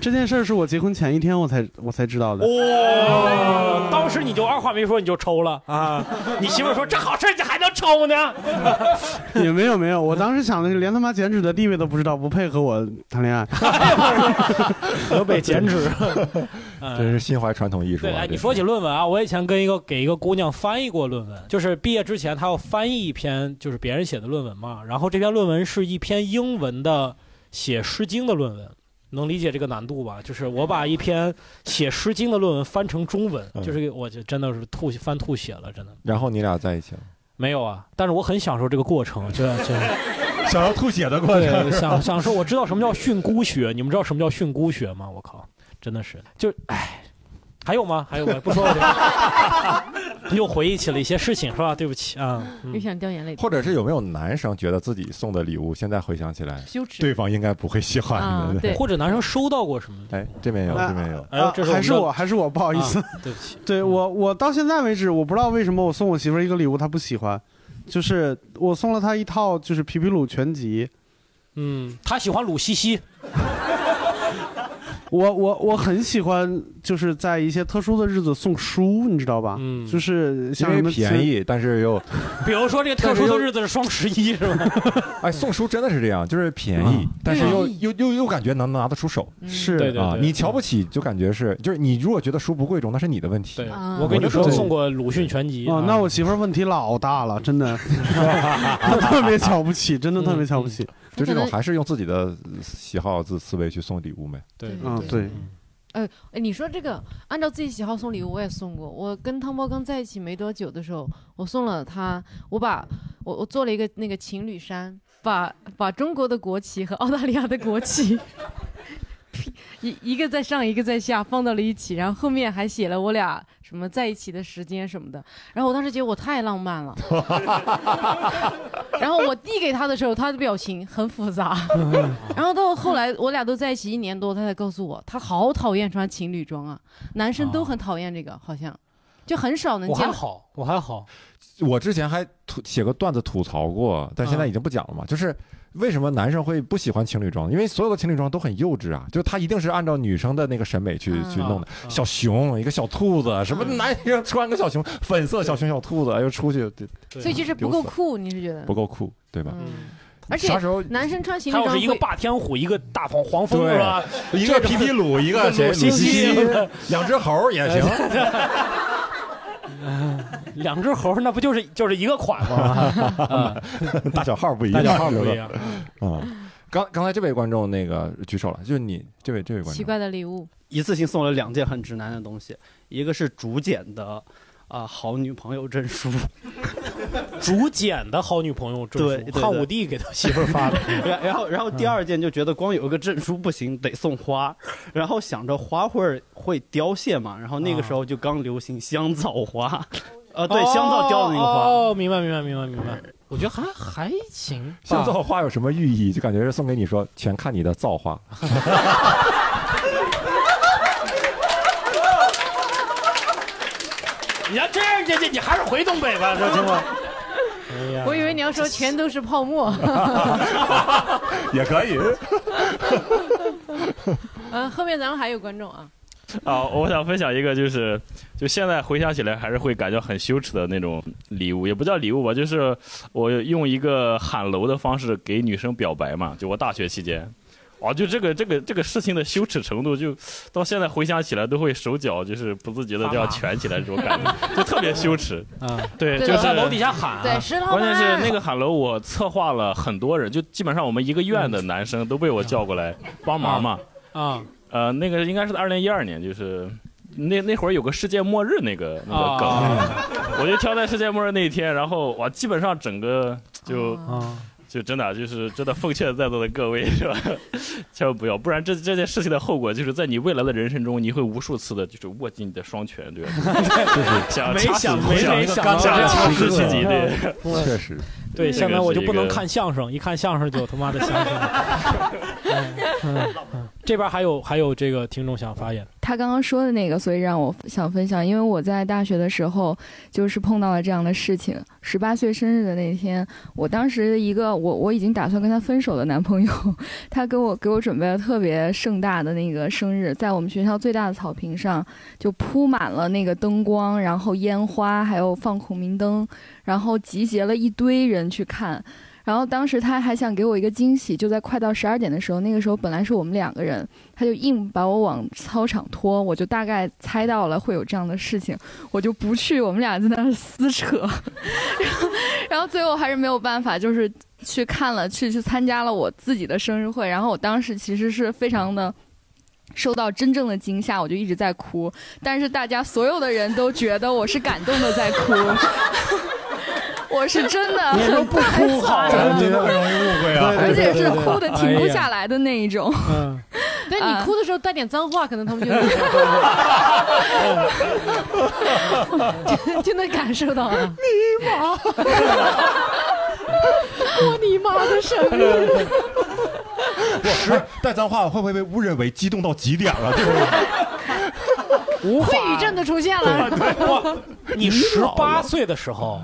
这件事儿是我结婚前一天我才我才知道的。哦，当时你就二话没说你就抽了啊！你媳妇说这好事儿你还能抽呢？[LAUGHS] 也没有没有，我当时想的是连他妈剪纸的地位都不知道，不配和我谈恋爱。[LAUGHS] 河北剪纸，真是心怀传统艺术对，你说起论文啊，我以前跟一个给一个姑娘翻译过论文，就是毕业之前她要翻译一篇就是别人写的论文嘛，然后这篇论文是一篇英文的写《诗经》的论文。能理解这个难度吧？就是我把一篇写《诗经》的论文翻成中文，嗯就是我就真的是吐翻吐血了，真的然后你俩在一起了，没有啊。但是我很享受这个过程，就就 [LAUGHS] 想要吐血的过对，程，享享受。我知道什么叫训诂学，你们知道什么叫训诂学吗？我靠，真的是，就唉，还有吗？还有吗？[LAUGHS] 不说了，[LAUGHS] 又回忆起了一些事情，是吧？对不起啊，嗯又想掉眼泪。或者是有没有男生觉得自己送的礼物，现在回想起来，羞耻对方应该不会喜欢的？啊对或者男生收到过什么？哎，这边有，这边有。哎呦这还是我，还是我，不好意思。啊对不起，[LAUGHS] 对我，我到现在为止，我不知道为什么我送我媳妇儿一个礼物，她不喜欢，就是我送了她一套就是皮皮鲁全集。嗯，她喜欢鲁西西，我我我很喜欢，就是在一些特殊的日子送书，你知道吧？嗯就是因为像什么便宜，但是又 [LAUGHS] 比如说这个特殊的日子是双十一，是吧？[LAUGHS] 哎，送书真的是这样，就是便宜，但是又又又又感觉能拿得出手。是啊，对对对你瞧不起就感觉是，就是你如果觉得书不贵重，那是你的问题。对，啊我给女生对送过鲁迅全集哦，那我媳妇儿问题老大了，真的，她 [LAUGHS] 特别瞧不起，真的特别瞧不起。就这种还是用自己的喜好自思维去送礼物呗。对嗯，对，呃，哎，你说这个按照自己喜好送礼物，我也送过。我跟汤包刚在一起没多久的时候，我送了他，我把我我做了一个那个情侣衫，把把中国的国旗和澳大利亚的国旗 [LAUGHS] 一一个在上，一个在下，放到了一起，然后后面还写了我俩什么在一起的时间什么的。然后我当时觉得我太浪漫了，[LAUGHS] 然后我递给他的时候，他的表情很复杂。然后到后来我俩都在一起一年多，他才告诉我，他好讨厌穿情侣装啊，男生都很讨厌这个，好像就很少能我见还好，我还好，我之前还吐写个段子吐槽过，但现在已经不讲了嘛。就是为什么男生会不喜欢情侣装？因为所有的情侣装都很幼稚啊，就他一定是按照女生的那个审美去、嗯去弄的。嗯小熊，一个小兔子，什么男生穿个小熊，粉色小熊小兔子，又出去，对所以就是不够酷，你是觉得不？够酷，对吧？嗯，而且啥时候男生穿情侣他要是一个霸天虎，一个大黄黄蜂是吧？一个皮皮鲁，一个 [LAUGHS] 谁？西西，两只猴也行。[LAUGHS] [LAUGHS] 两只猴，那不就是就是一个款吗？[LAUGHS] [LAUGHS] 大小号不一样大，小号不一样。啊。刚刚才这位观众那个举手了，就是你这位这位观众，奇怪的礼物，一次性送了两件很直男的东西，一个是竹简的啊、好女朋友证书，[LAUGHS] 竹简的好女朋友证书，对对汉武帝给他媳妇儿发的。[LAUGHS] 然然后然后第二件就觉得光有一个证书不行，得送花，然后想着花会会凋谢嘛，然后那个时候就刚流行香皂花，[LAUGHS] 呃对，香皂雕的那个花，哦，明白明白明白明白。我觉得还还行。香皂花有什么寓意？就感觉是送给你说，全看你的造化。你要这样，这这，你还是回东北吧，这行吗？哎呀，我以为你要说全都是泡沫。[LAUGHS] 也可以。嗯，[LAUGHS] 后面咱们还有观众啊。啊，我想分享一个，就是就现在回想起来，还是会感觉很羞耻的那种礼物，也不叫礼物吧，就是我用一个喊楼的方式给女生表白嘛，就我大学期间，哦，就这个这个这个事情的羞耻程度，就到现在回想起来都会手脚就是不自觉的这样蜷起来，这种感觉就特别羞耻。啊，对，就是在楼底下喊，对，石头关键是那个喊楼，我策划了很多人，就基本上我们一个院的男生都被我叫过来帮忙嘛。啊。呃，那个应该是二零一二年，就是那那会儿有个世界末日那个那个梗，我就挑在世界末日那一天，然后哇，基本上整个就就真的就是真的奉劝在座的各位是吧，千万不要，不然这这件事情的后果就是在你未来的人生中，你会无数次的就是握紧你的双拳，对吧？就 [LAUGHS] 是想没想没没想到这样刺激你，对，确实。对，现在我就不能看相声，一看相声就他妈的相声。[LAUGHS] 这边还有还有这个听众想发言。他刚刚说的那个，所以让我想分享，因为我在大学的时候就是碰到了这样的事情。十八岁生日的那天，我当时一个我我已经打算跟他分手的男朋友，他给我给我准备了特别盛大的那个生日，在我们学校最大的草坪上就铺满了那个灯光，然后烟花，还有放孔明灯，然后集结了一堆人去看。然后当时他还想给我一个惊喜，就在快到十二点的时候，那个时候本来是我们两个人，他就硬把我往操场拖，我就大概猜到了会有这样的事情，我就不去，我们俩在那儿撕扯，[LAUGHS] 然后然后最后还是没有办法，就是去看了，去去参加了我自己的生日会，然后我当时其实是非常的受到真正的惊吓，我就一直在哭，但是大家所有的人都觉得我是感动的在哭。[LAUGHS] 我是真的，你说不哭好，真的很容易误会啊，而且是哭的停不下来的那一种。嗯，[LAUGHS] 但你哭的时候带点脏话，可能他们就就能 [LAUGHS] 感受到了。[LAUGHS] 你妈！过你妈的生日！我是带脏话会不会被误认为激动到极点了？对不对？无秽语症都出现了。你十八岁的时候。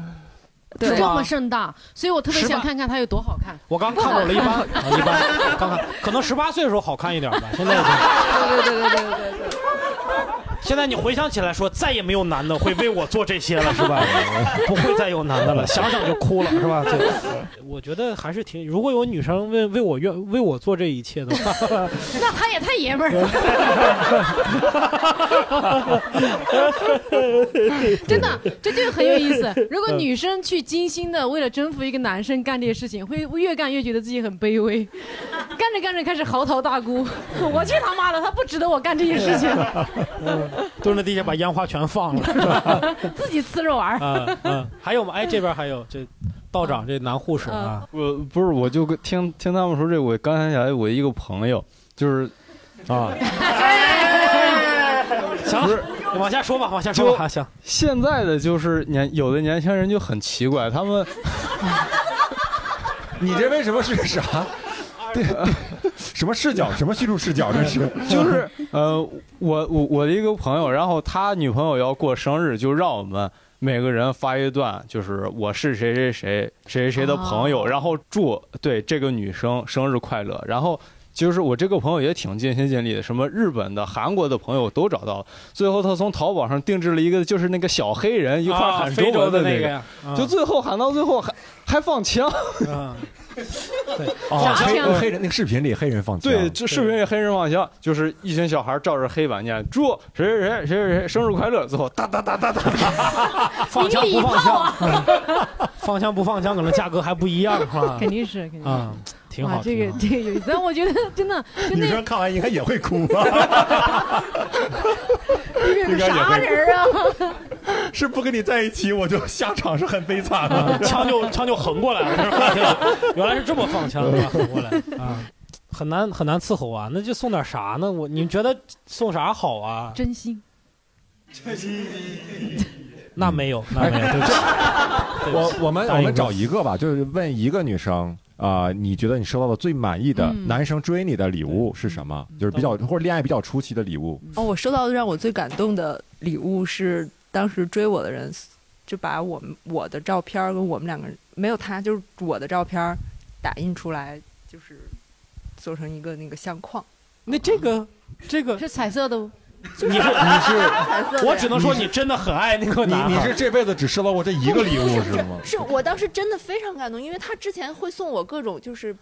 这么盛大，所以我特别想看看他有多好看。我刚看过了一般，[LAUGHS] 一般，看看，可能十八岁的时候好看一点吧。现在，对对对对对对对。现在你回想起来说，再也没有男的会为我做这些了，是吧？[LAUGHS] 不会再有男的了，想想就哭了，是吧？[LAUGHS] 我觉得还是挺，如果有女生为为我愿为我做这一切的话，[LAUGHS] 那他也太爷们儿了。真的，这就很有意思。如果女生去精心的为了征服一个男生干这些事情，会越干越觉得自己很卑微，干着干着开始嚎啕大哭。我去他妈的，他不值得我干这些事情。蹲在地下把烟花全放了，[LAUGHS] 自己呲着玩儿。嗯，还有吗？哎，这边还有这道长，这男护士啊。我不是，我就听听他们说这，我刚想起来，我一个朋友就是啊。[LAUGHS] 行，往下说吧，往下说吧。行，现在的就是年有的年轻人就很奇怪，他们，你这为什么是啥？对，[LAUGHS] 什么视角？[LAUGHS] 什么叙述视角？这是 [LAUGHS] 就是呃，我我我的一个朋友，然后他女朋友要过生日，就让我们每个人发一段，就是我是谁谁谁谁谁的朋友，然后祝对这个女生生日快乐。然后就是我这个朋友也挺尽心尽力的，什么日本的、韩国的朋友都找到了。最后他从淘宝上定制了一个，就是那个小黑人一块喊中文的那个，就最后喊到最后还还放枪。对，[LAUGHS] 哦，黑黑人那个视频里黑人放枪，对，这视频里黑人放枪，就是一群小孩照着黑板念祝谁谁谁谁谁谁生日快乐，最后哒哒哒哒哒，放枪不放枪，放枪不放枪，可能价格还不一样，是吧？[LAUGHS] 肯定是，肯定是，啊，挺好。这个这个有意思，我觉得 [LAUGHS] 真的，女生看完应该也会哭吧？[LAUGHS] 应该啥人啊？[LAUGHS] 是不跟你在一起，我就下场是很悲惨的，枪就枪就横过来了，是吧？原来是这么放枪，横过来啊，很难很难伺候啊，那就送点啥呢？我你们觉得送啥好啊？真心，真心，那没有，那没有。我我们我们找一个吧，就是问一个女生啊，你觉得你收到的最满意的男生追你的礼物是什么？就是比较或者恋爱比较初期的礼物。哦，我收到的让我最感动的礼物是当时追我的人，就把我们我的照片跟我们两个人没有他，就是我的照片打印出来，就是做成一个那个相框。那这个这个是彩色的不？你 [LAUGHS] 是你是，[LAUGHS] 我只能说你真的很爱那个你你是这辈子只收到过这一个礼物是吗？是我当时真的非常感动，因为他之前会送我各种就是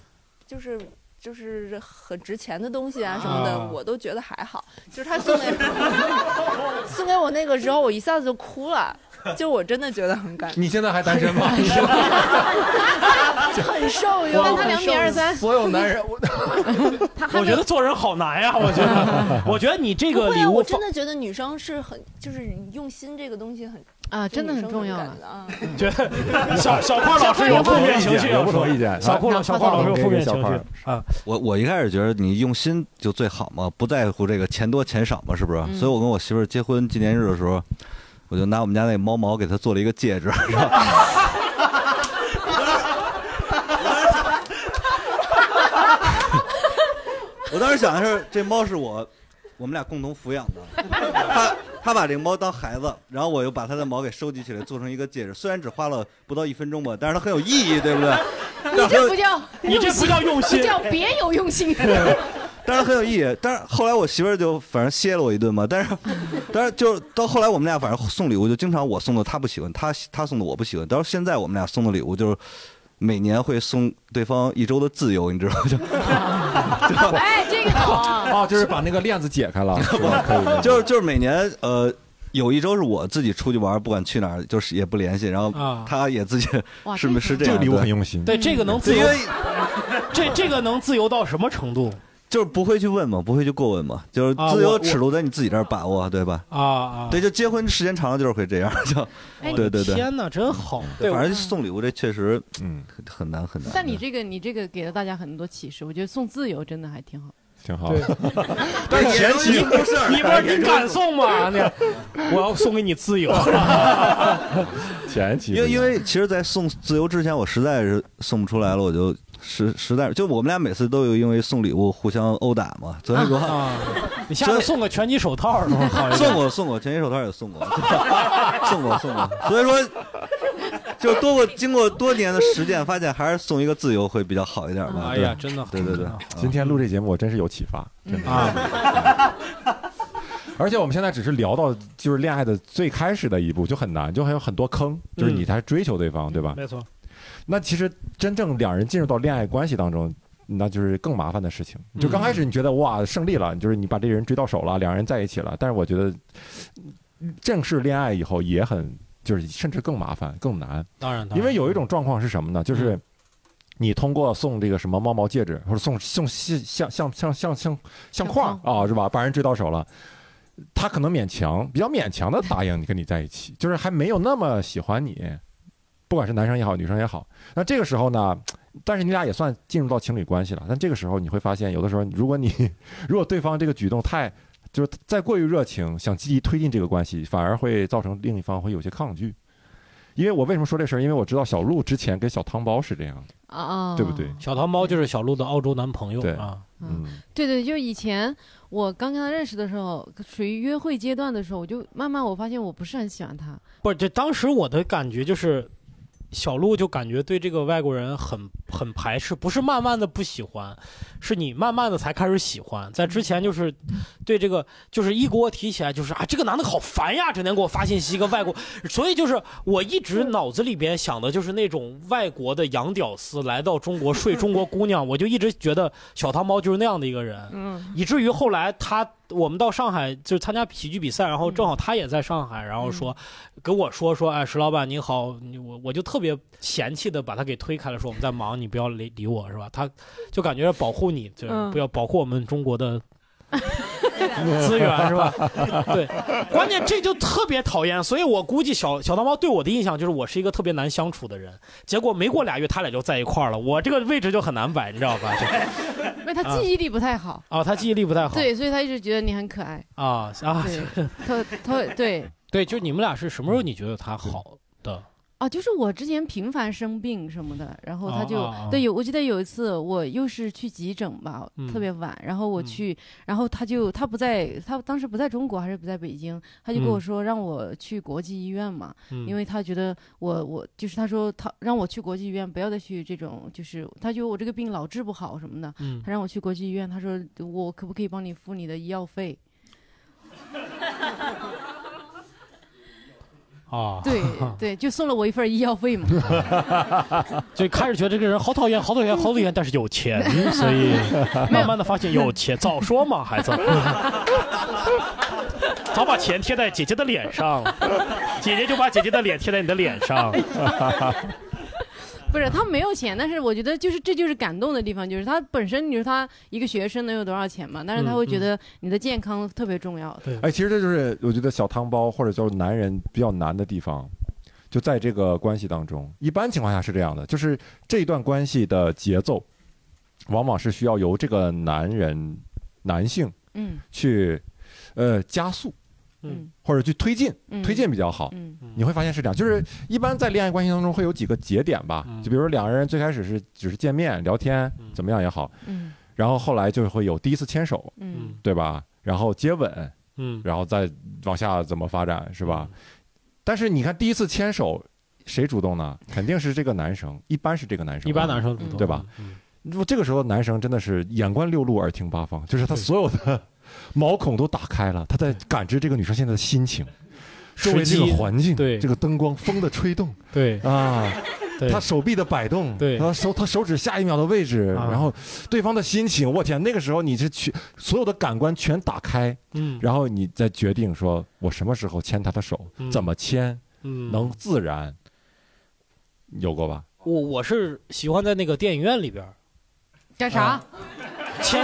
就是就是很值钱的东西啊什么的，我都觉得还好。就是他送给 [LAUGHS] 送给我那个之后，我一下子就哭了。[LAUGHS] 就我真的觉得很感动。你现在还单身吗？很受用。但他两米二三。所有男人，[LAUGHS] 我我觉得做人好难呀。我觉得，[LAUGHS] 我觉得你这个礼物，我真的觉得女生是很就是用心这个东西很啊，真的很重要啊。觉得小小胖老师有负面情绪，有不同意见。小胖小胖老师有负面情绪啊。我我一开始觉得你用心就最好嘛，不在乎这个钱多钱少嘛，是不是？所以我跟我媳妇儿结婚纪念日的时候。我就拿我们家那猫毛给它做了一个戒指，我当时想的是，这猫是我，我们俩共同抚养的。他他把这个猫当孩子，然后我又把它的毛给收集起来，做成一个戒指。虽然只花了不到一分钟吧，但是它很有意义，对不对？你这不叫，你这不叫用心，这叫别有用心。[LAUGHS] 当然很有意义，但是后来我媳妇儿就反正歇了我一顿嘛。但是，[LAUGHS] 但是就到后来我们俩反正送礼物就经常我送的她不喜欢，她她送的我不喜欢。到现在我们俩送的礼物就是每年会送对方一周的自由，你知道吗？就 [LAUGHS] 哎，这个好哦，就是把那个链子解开了，[LAUGHS] 就是就是每年呃有一周是我自己出去玩，不管去哪儿就是也不联系，然后他也自己是不是这样？这个礼物很用心。对，这个能自由，这这个能自由到什么程度？就是不会去问嘛，不会去过问嘛，就是自由尺度在你自己这儿把握，对吧？啊啊，对，就结婚时间长了就是会这样，就，对对对。天哪，真好！对，反正送礼物这确实，嗯，很难很难。但你这个你这个给了大家很多启示，我觉得送自由真的还挺好，挺好。[LAUGHS] 但是前期不是你不是你敢送吗？你，我要送给你自由。[LAUGHS] 前期，因为因为其实，在送自由之前，我实在是送不出来了，我就。实实在，就我们俩每次都有因为送礼物互相殴打嘛。所以说，[LAUGHS] 你下次送个拳击手套好送过送过拳击手套也送过，送过 [LAUGHS] 送过。所以说，就多过经过多年的实践，发现还是送一个自由会比较好一点吧。哎呀，真的，对对对。今天录这节目，我真是有启发，真的啊。[LAUGHS] 而且我们现在只是聊到就是恋爱的最开始的一步，就很难，就还有很多坑，就是你在追求对方，对吧？没错。那其实真正两人进入到恋爱关系当中，那就是更麻烦的事情。就刚开始你觉得哇胜利了，就是你把这人追到手了，两人在一起了。但是我觉得正式恋爱以后也很，就是甚至更麻烦、更难。当然，因为有一种状况是什么呢？就是你通过送这个什么猫毛戒指，或者送送相相相相相相框啊，是吧？把人追到手了，他可能勉强比较勉强的答应你跟你在一起，就是还没有那么喜欢你。不管是男生也好，女生也好，那这个时候呢，[TSK] 但是你俩也算进入到情侣关系了。但这个时候你会发现，有的时候如果你 [LAUGHS] 如果对方这个举动太就是再过于热情，想积极推进这个关系，反而会造成另一方会有些抗拒。因为我为什么说这事儿？因为我知道小鹿之前跟小汤包是这样的啊，对不对？小汤包就是小鹿的澳洲男朋友啊，嗯，对对，就以前我刚跟他认识的时候，属于约会阶段的时候，我就慢慢我发现我不是很喜欢他。不是，这当时我的感觉就是。小鹿就感觉对这个外国人很很排斥，不是慢慢的不喜欢，是你慢慢的才开始喜欢。在之前就是对这个就是一给我提起来就是啊这个男的好烦呀，整天给我发信息，一个外国，所以就是我一直脑子里边想的就是那种外国的洋屌丝来到中国睡中国姑娘，我就一直觉得小汤猫就是那样的一个人，嗯，以至于后来他。我们到上海就是参加喜剧比赛，然后正好他也在上海，然后说，跟我说说，哎，石老板你好，我我就特别嫌弃的把他给推开了，说我们在忙，你不要理理我是吧？他就感觉保护你，就不要保护我们中国的。资源 [LAUGHS] 是吧？对，关键这就特别讨厌，所以我估计小小汤猫对我的印象就是我是一个特别难相处的人。结果没过俩月，他俩就在一块儿了，我这个位置就很难摆，你知道吧？[LAUGHS] 因为他记忆力不太好啊，他记忆力不太好，对，所以他一直觉得你很可爱啊啊，他他对对，就你们俩是什么时候你觉得他好的？啊，就是我之前频繁生病什么的，然后他就、哦哦。哦对有，我记得有一次我又是去急诊吧，嗯特别晚，然后我去，然后他就他不在，他当时不在中国还是不在北京，他就跟我嗯。说让我去国际医院嘛，嗯。因为他觉得我我就是他说他让我去国际医院，不要再去这种就是他觉得我这个病老治不好什么的，嗯。他让我去国际医院，他说我可不可以帮你付你的医药费？[LAUGHS] 啊，对 [LAUGHS] 对，就送了我一份医药费嘛。[LAUGHS] 就开始觉得这个人好讨厌，好讨厌，好讨厌，但是有钱，[LAUGHS] 所以慢慢的发现有钱，早说嘛，孩子，早把钱贴在姐姐的脸上，姐姐就把姐姐的脸贴在你的脸上。不是他没有钱，但是我觉得就是这就是感动的地方，就是他本身你说他一个学生能有多少钱嘛？但是他会觉得你的健康特别重要。哎，其实这就是我觉得小汤包或者叫男人比较难的地方，就在这个关系当中。一般情况下是这样的，就是这一段关系的节奏，往往是需要由这个男人男性嗯去呃加速，嗯，或者去推进，嗯。推进比较好。嗯。你会发现是这样，就是一般在恋爱关系当中会有几个节点吧，嗯。就比如说两个人最开始是只是见面聊天，怎么样也好，嗯。然后后来就会有第一次牵手，嗯。对吧？然后接吻，嗯。然后再往下怎么发展，是吧？但是你看第一次牵手，谁主动呢？肯定是这个男生，一般是这个男生，一般男生主动对吧？如果这个时候男生真的是眼观六路，耳听八方，就是他所有的毛孔都打开了，他在感知这个女生现在的心情。周围这个环境，对。这个灯光、风的吹动，对。啊，对。他手臂的摆动，对。他手他手指下一秒的位置，啊。然后对方的心情，我天，那个时候你是全所有的感官全打开，嗯。然后你再决定说我什么时候牵他的手，嗯。怎么牵，嗯。能自然，有过吧？我我是喜欢在那个电影院里边干啥？牵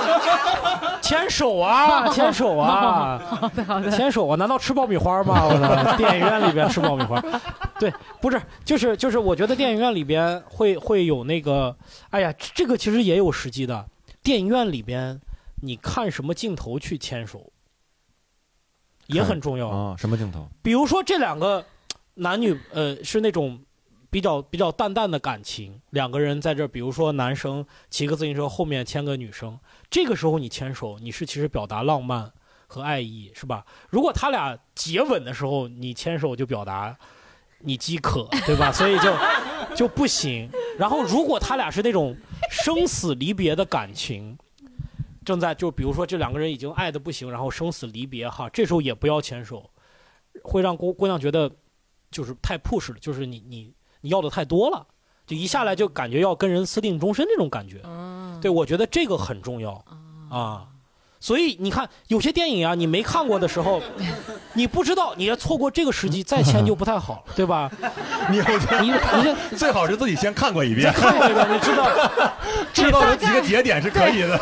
牵手啊，[LAUGHS] 牵手啊，好的好的牵手啊！难道吃爆米花吗？[LAUGHS] 我操！电影院里边吃爆米花，对，不是，就是就是，我觉得电影院里边会会有那个，哎呀，这个其实也有时机的。电影院里边，你看什么镜头去牵手，也很重要啊。什么镜头？比如说这两个男女，呃，是那种比较比较淡淡的感情，两个人在这，比如说男生骑个自行车后面牵个女生，这个时候你牵手，你是其实表达浪漫和爱意，是吧？如果他俩接吻的时候你牵手，就表达你饥渴，对吧？所以就就不行。然后如果他俩是那种生死离别的感情。正在就比如说这两个人已经爱的不行，然后生死离别哈，这时候也不要牵手，会让姑姑娘觉得就是太 push 了，就是你你你要的太多了，就一下来就感觉要跟人私定终身这种感觉。对，我觉得这个很重要啊。所以你看，有些电影啊，你没看过的时候，[LAUGHS] 你不知道，你要错过这个时机再签就不太好，对吧？[LAUGHS] 你你你最好是自己先看过一遍，再看过一遍，你知道，[LAUGHS] 知道有几个节点是可以的，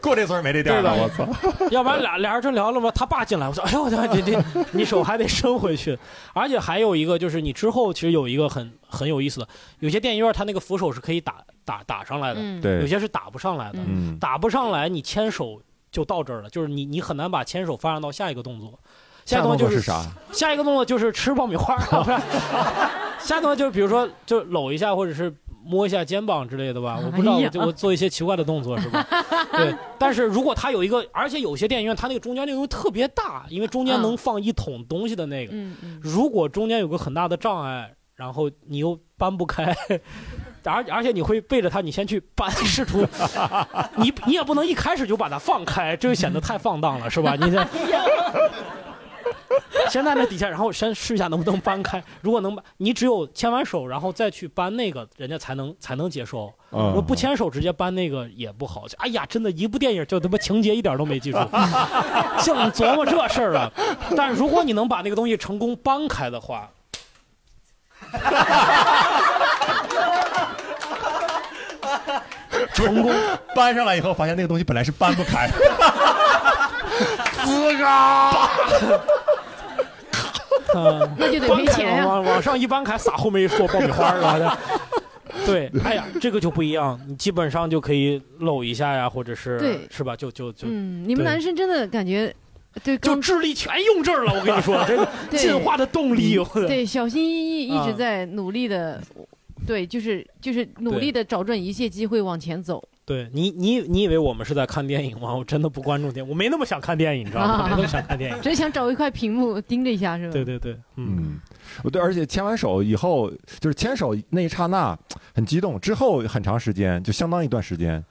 过这村没这店了，我操！要不然俩俩人正聊了吗，他爸进来，我说，哎呦我操，你你你手还得伸回去，而且还有一个就是你之后其实有一个很很有意思的，有些电影院它那个扶手是可以打打打上来的，嗯。对。有些是打不上来的，嗯。打不上来你牵手就到这儿了，就是你你很难把牵手发展到下一个动作。下一个动作就是下一个动作是啥？下一个动作就是吃爆米花，不是？下一个动作就是比如说就搂一下，或者是摸一下肩膀之类的吧。我不知道，哎我就我做一些奇怪的动作是吧？对。[LAUGHS] 但是如果他有一个，而且有些电影院它那个中间那个东西特别大，因为中间能放一桶东西的那个，如果中间有个很大的障碍，然后你又搬不开。而而且你会背着他，你先去搬，试图，你你也不能一开始就把它放开，这就显得太放荡了，是吧？你这 [LAUGHS] 先在那底下，然后先试一下能不能搬开。如果能搬，你只有牵完手，然后再去搬那个，人家才能才能接受。嗯如果不牵手直接搬那个也不好。哎呀，真的，一部电影就他妈情节一点都没记住，[LAUGHS] 净琢磨这事儿了。但如果你能把那个东西成功搬开的话，[LAUGHS] 成功搬上来以后，发现那个东西本来是搬不开，滋嘎。嗯，那就得赔钱呀往往上一搬开，撒后面一撮爆米花啥的。[LAUGHS] 对，哎呀，这个就不一样，你基本上就可以搂一下呀，或者是对是吧？就就就，嗯，你们男生真的感觉对，就智力全用这儿了。我跟你说，这个 [LAUGHS] 进化的动力，对，小心翼翼一直啊在努力的，对，就是就是努力的找准一切机会往前走。对你，你你以为我们是在看电影吗？我真的不关注电影，我没那么想看电影，你知道吗？[LAUGHS] 没那么想看电影。只是想找一块屏幕盯着一下，是吧？对对对，嗯，对，而且牵完手以后，就是牵手那一刹那很激动，之后很长时间，就相当一段时间，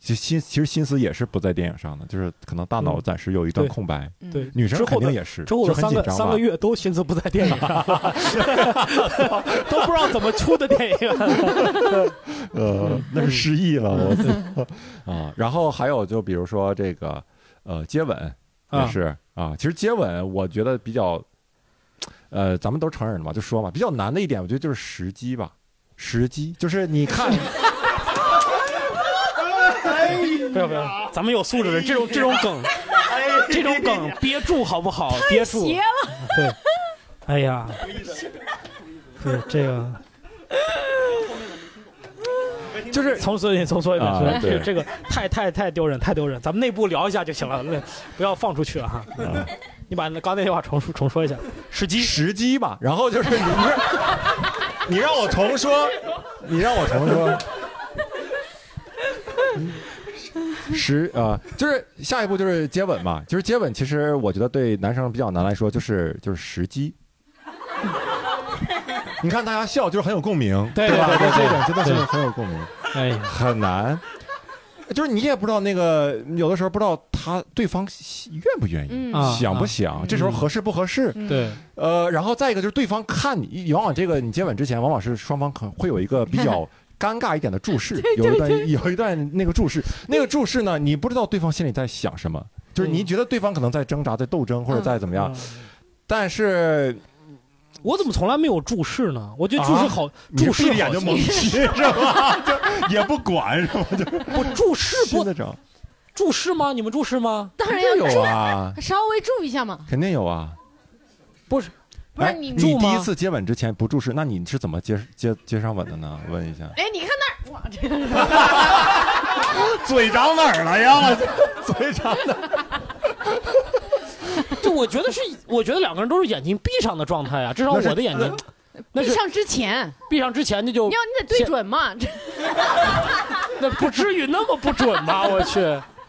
就心其实心思也是不在电影上的，就是可能大脑嗯暂时有一段空白。对，女生肯定也是，之后的就很三个紧张三个月都心思不在电影上，[LAUGHS] 都不知道怎么出的电影。[LAUGHS] 呃，那是失忆了，我 [LAUGHS] 操啊！然后还有就比如说这个呃接吻也啊是啊，其实接吻我觉得比较呃，咱们都承认的嘛，就说嘛，比较难的一点，我觉得就是时机吧，时机就是你看。不要不要，咱们有素质的，这种这种梗，这种梗憋住好不好？憋住。[LAUGHS] 对，哎呀，对这个。就是重说一遍，重说一遍，啊是对这个太太太丢人，太丢人。咱们内部聊一下就行了，那不要放出去了哈。你把那刚那句话重说重说一下，时机时机吧。然后就是你不是，你让我重说，你让我重说。时呃，就是下一步就是接吻嘛，就是接吻。其实我觉得对男生比较难来说，就是就是时机。[LAUGHS] 你看大家笑，就是很有共鸣，吧？对对对对这点真的是对很有共鸣。哎，很难，就是你也不知道那个，有的时候不知道他对方愿不愿意，想不想，这时候合适不合适？嗯对，呃，然后再一个就是对方看你，往往这个你接吻之前，往往是双方可能会有一个比较 [LAUGHS] 尴尬一点的注视，[LAUGHS] 有一段有一段那个注视，那个注视呢，你不知道对方心里在想什么，就是你觉得对方可能在挣扎、在斗争或者在怎么样，但是。我怎么从来没有注视呢？我觉得注视好，啊注视眼就猛吸吸是吧？就也不管是吧？就不注视不的整，注视吗？你们注视吗？当然要有啊稍微注意一下嘛。肯定有啊。不是，哎，不是你你第一次接吻之前不注视，那你是怎么接接接上吻的呢？问一下。哎，你看那儿，哇，这个嘴长哪儿了呀？嘴长哪儿？就我觉得是，我觉得两个人都是眼睛闭上的状态啊，至少我的眼睛，那是 [LAUGHS] 闭上之前，闭上之前那就你要你得对准嘛。这 [LAUGHS] [LAUGHS] 那不至于那么不准吧？我去，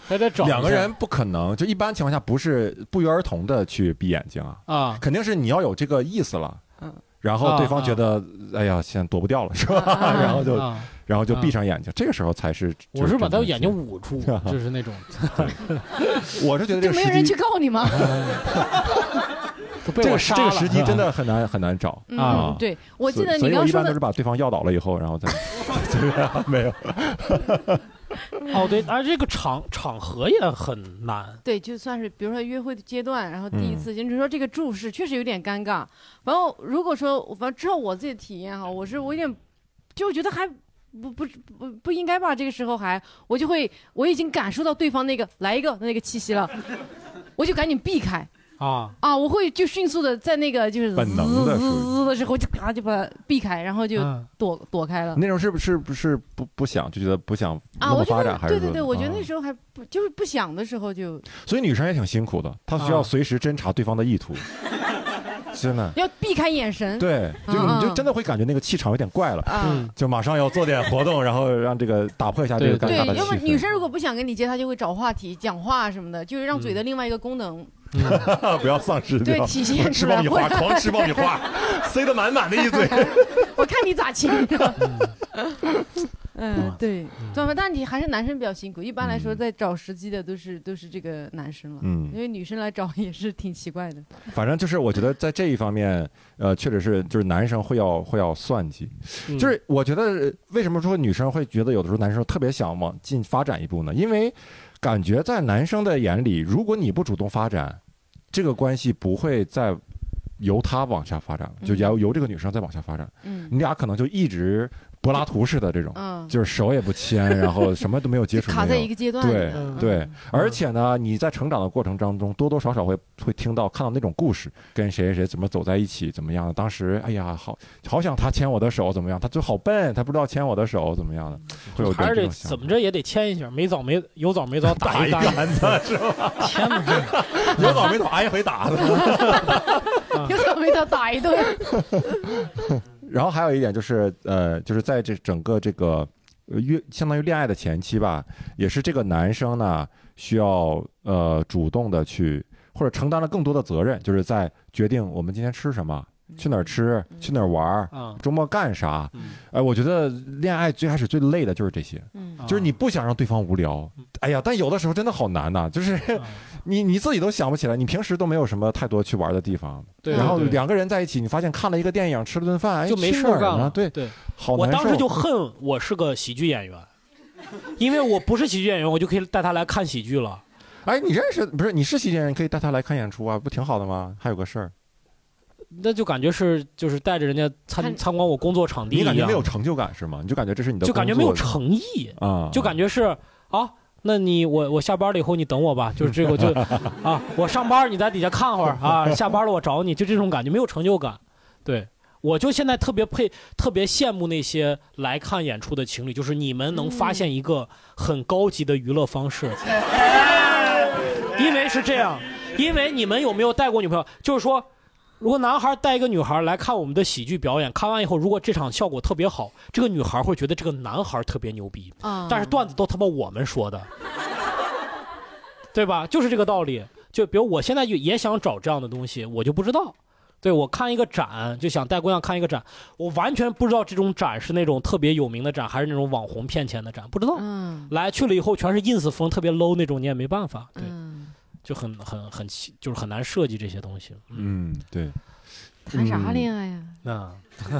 还得找两个人不可能，就一般情况下不是不约而同的去闭眼睛啊，啊，肯定是你要有这个意思了，嗯，然后对方觉得哎呀，现在躲不掉了是吧？然后就啊然后就闭上眼睛，这个时候才是。我是把他眼睛捂住，[LAUGHS] 就是那种。[LAUGHS] 我是觉得这没有人去，告你吗？[LAUGHS] 被这个我杀了这个时机真的很难很难找嗯啊。对我记得你所以所以一般刚说的都是把对方要倒了以后，然后再 [LAUGHS] 对吧？没有。[LAUGHS] 哦，对，而这个场场合也很难。对，就算是比如说约会的阶段，然后第一嗯次，就是说这个注视确实有点尴尬。反正如果说，反正之后我自己的体验哈，我是我有点就觉得还不不不不应该吧，这个时候还我就会我已经感受到对方那个来一个那个气息了，我就赶紧避开。啊啊！我会就迅速的在那个就是本能的滋滋滋的时候，就啪就把它避开，然后就嗯躲、躲开了。那种是不是不是不不想就觉得不想那啊，么我觉得发展，还是对对对，我觉得啊那时候还不就是不想的时候就所以女生也挺辛苦的，她需要啊随时侦查对方的意图，[LAUGHS] 真的。要避开眼神。对，就啊你就真的会感觉那个气场有点怪了，啊就马上要做点活动，然后让这个打破一下这个尴对尬的，气要么女。生如果不想跟你接，她就会找话题、讲话什么的，就是让嘴的另外一个功能。[LAUGHS] 不要丧失掉，对体现吃出来爆米花，狂吃爆米花，[LAUGHS] 塞得满满的一嘴。[LAUGHS] 我看你咋亲。嗯，对，对吧？但你还是男生比较辛苦。一般来说，在找时机的都是都是这个男生了，嗯因为女生来找也是挺奇怪的。反正就是我觉得在这一方面，呃，确实是就是男生会要会要算计，嗯就是我觉得为什么说女生会觉得有的时候男生特别想往进发展一步呢？因为感觉在男生的眼里，如果你不主动发展，这个关系不会再由他往下发展，就由由这个女生再往下发展。嗯你俩可能就一直柏拉图式的这种，嗯就是手也不牵，然后什么都没有接触，卡在一个阶段对嗯对，而且呢，你在成长的过程当中，多多少少会会听到看到那种故事，跟谁谁谁怎么走在一起，怎么样的？当时哎呀，好好想他牵我的手，怎么样？他就好笨，他不知道牵我的手，怎么样的？会有还是得怎么着也得牵一下，没早没有早没早打一杆子是吧？天哪，有早没早挨一回打的。[LAUGHS] 有早没早打一顿。[LAUGHS] 然后还有一点就是，呃，就是在这整个这个呃约相当于恋爱的前期吧，也是这个男生呢需要呃主动的去或者承担了更多的责任，就是在决定我们今天吃什么。去哪儿吃？去哪儿玩儿？嗯周末干啥？哎，我觉得恋爱最开始最累的就是这些，嗯就是你不想让对方无聊。哎呀，但有的时候真的好难呐，就是 [LAUGHS] 你你自己都想不起来，你平时都没有什么太多去玩的地方。对然后两个人在一起，你发现看了一个电影，吃了顿饭，哎就没事儿干了。呢对对，好难受我当时就恨我是个喜剧演员，因为我不是喜剧演员，我就可以带他来看喜剧了。哎，你认识不是？你是喜剧演员，可以带他来看演出啊，不挺好的吗？还有个事儿，那就感觉是就是带着人家参参观我工作场地一样，你感觉没有成就感是吗？你就感觉这是你的，就感觉没有诚意啊，就感觉是啊。那你我我下班了以后你等我吧，就是这个就 [LAUGHS] 啊，我上班你在底下看会儿啊，下班了我找你，就这种感觉没有成就感。对，我就现在特别佩特别羡慕那些来看演出的情侣，就是你们能发现一个很高级的娱乐方式，[LAUGHS] 因为是这样，因为你们有没有带过女朋友？就是说。如果男孩带一个女孩来看我们的喜剧表演，看完以后，如果这场效果特别好，这个女孩会觉得这个男孩特别牛逼。啊但是段子都他妈我们说的，[LAUGHS] 对吧？就是这个道理。就比如我现在就也想找这样的东西，我就不知道。对我看一个展，就想带姑娘看一个展，我完全不知道这种展是那种特别有名的展，还是那种网红骗钱的展，不知道。嗯，来去了以后全是 ins 风，特别 low 那种，你也没办法。对，嗯就很很很奇，就是很难设计这些东西。嗯，对。谈啥恋爱呀？那 [LAUGHS]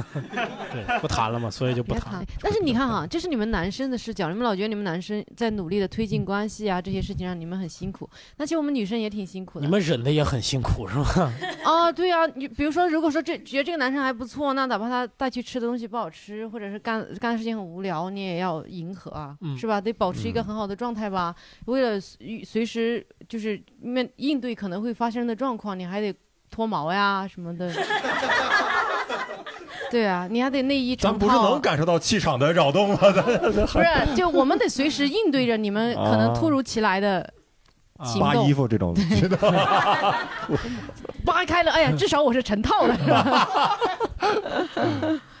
对，不谈了嘛，所以就不谈谈。。但是你看哈，这是你们男生的视角，你们老觉得你们男生在努力的推进关系啊，这些事情上你们很辛苦。那其实我们女生也挺辛苦的。你们忍的也很辛苦是吧？啊，[LAUGHS] 对啊，你比如说，如果说这觉得这个男生还不错，那哪怕他带去吃的东西不好吃，或者是干干的事情很无聊，你也要迎合啊，嗯是吧？得保持一个很好的状态吧。为了随随时就是面应对可能会发生的状况，你还得脱毛呀什么的。[LAUGHS] 对啊，你还得内衣咱不是套。能感受到气场的扰动吗？不 [LAUGHS] 不是，就我们得随时应对着你们可能突如其来的行扒动。衣服这种，[LAUGHS] 扒开了，哎呀，至少我是成套的，是吧？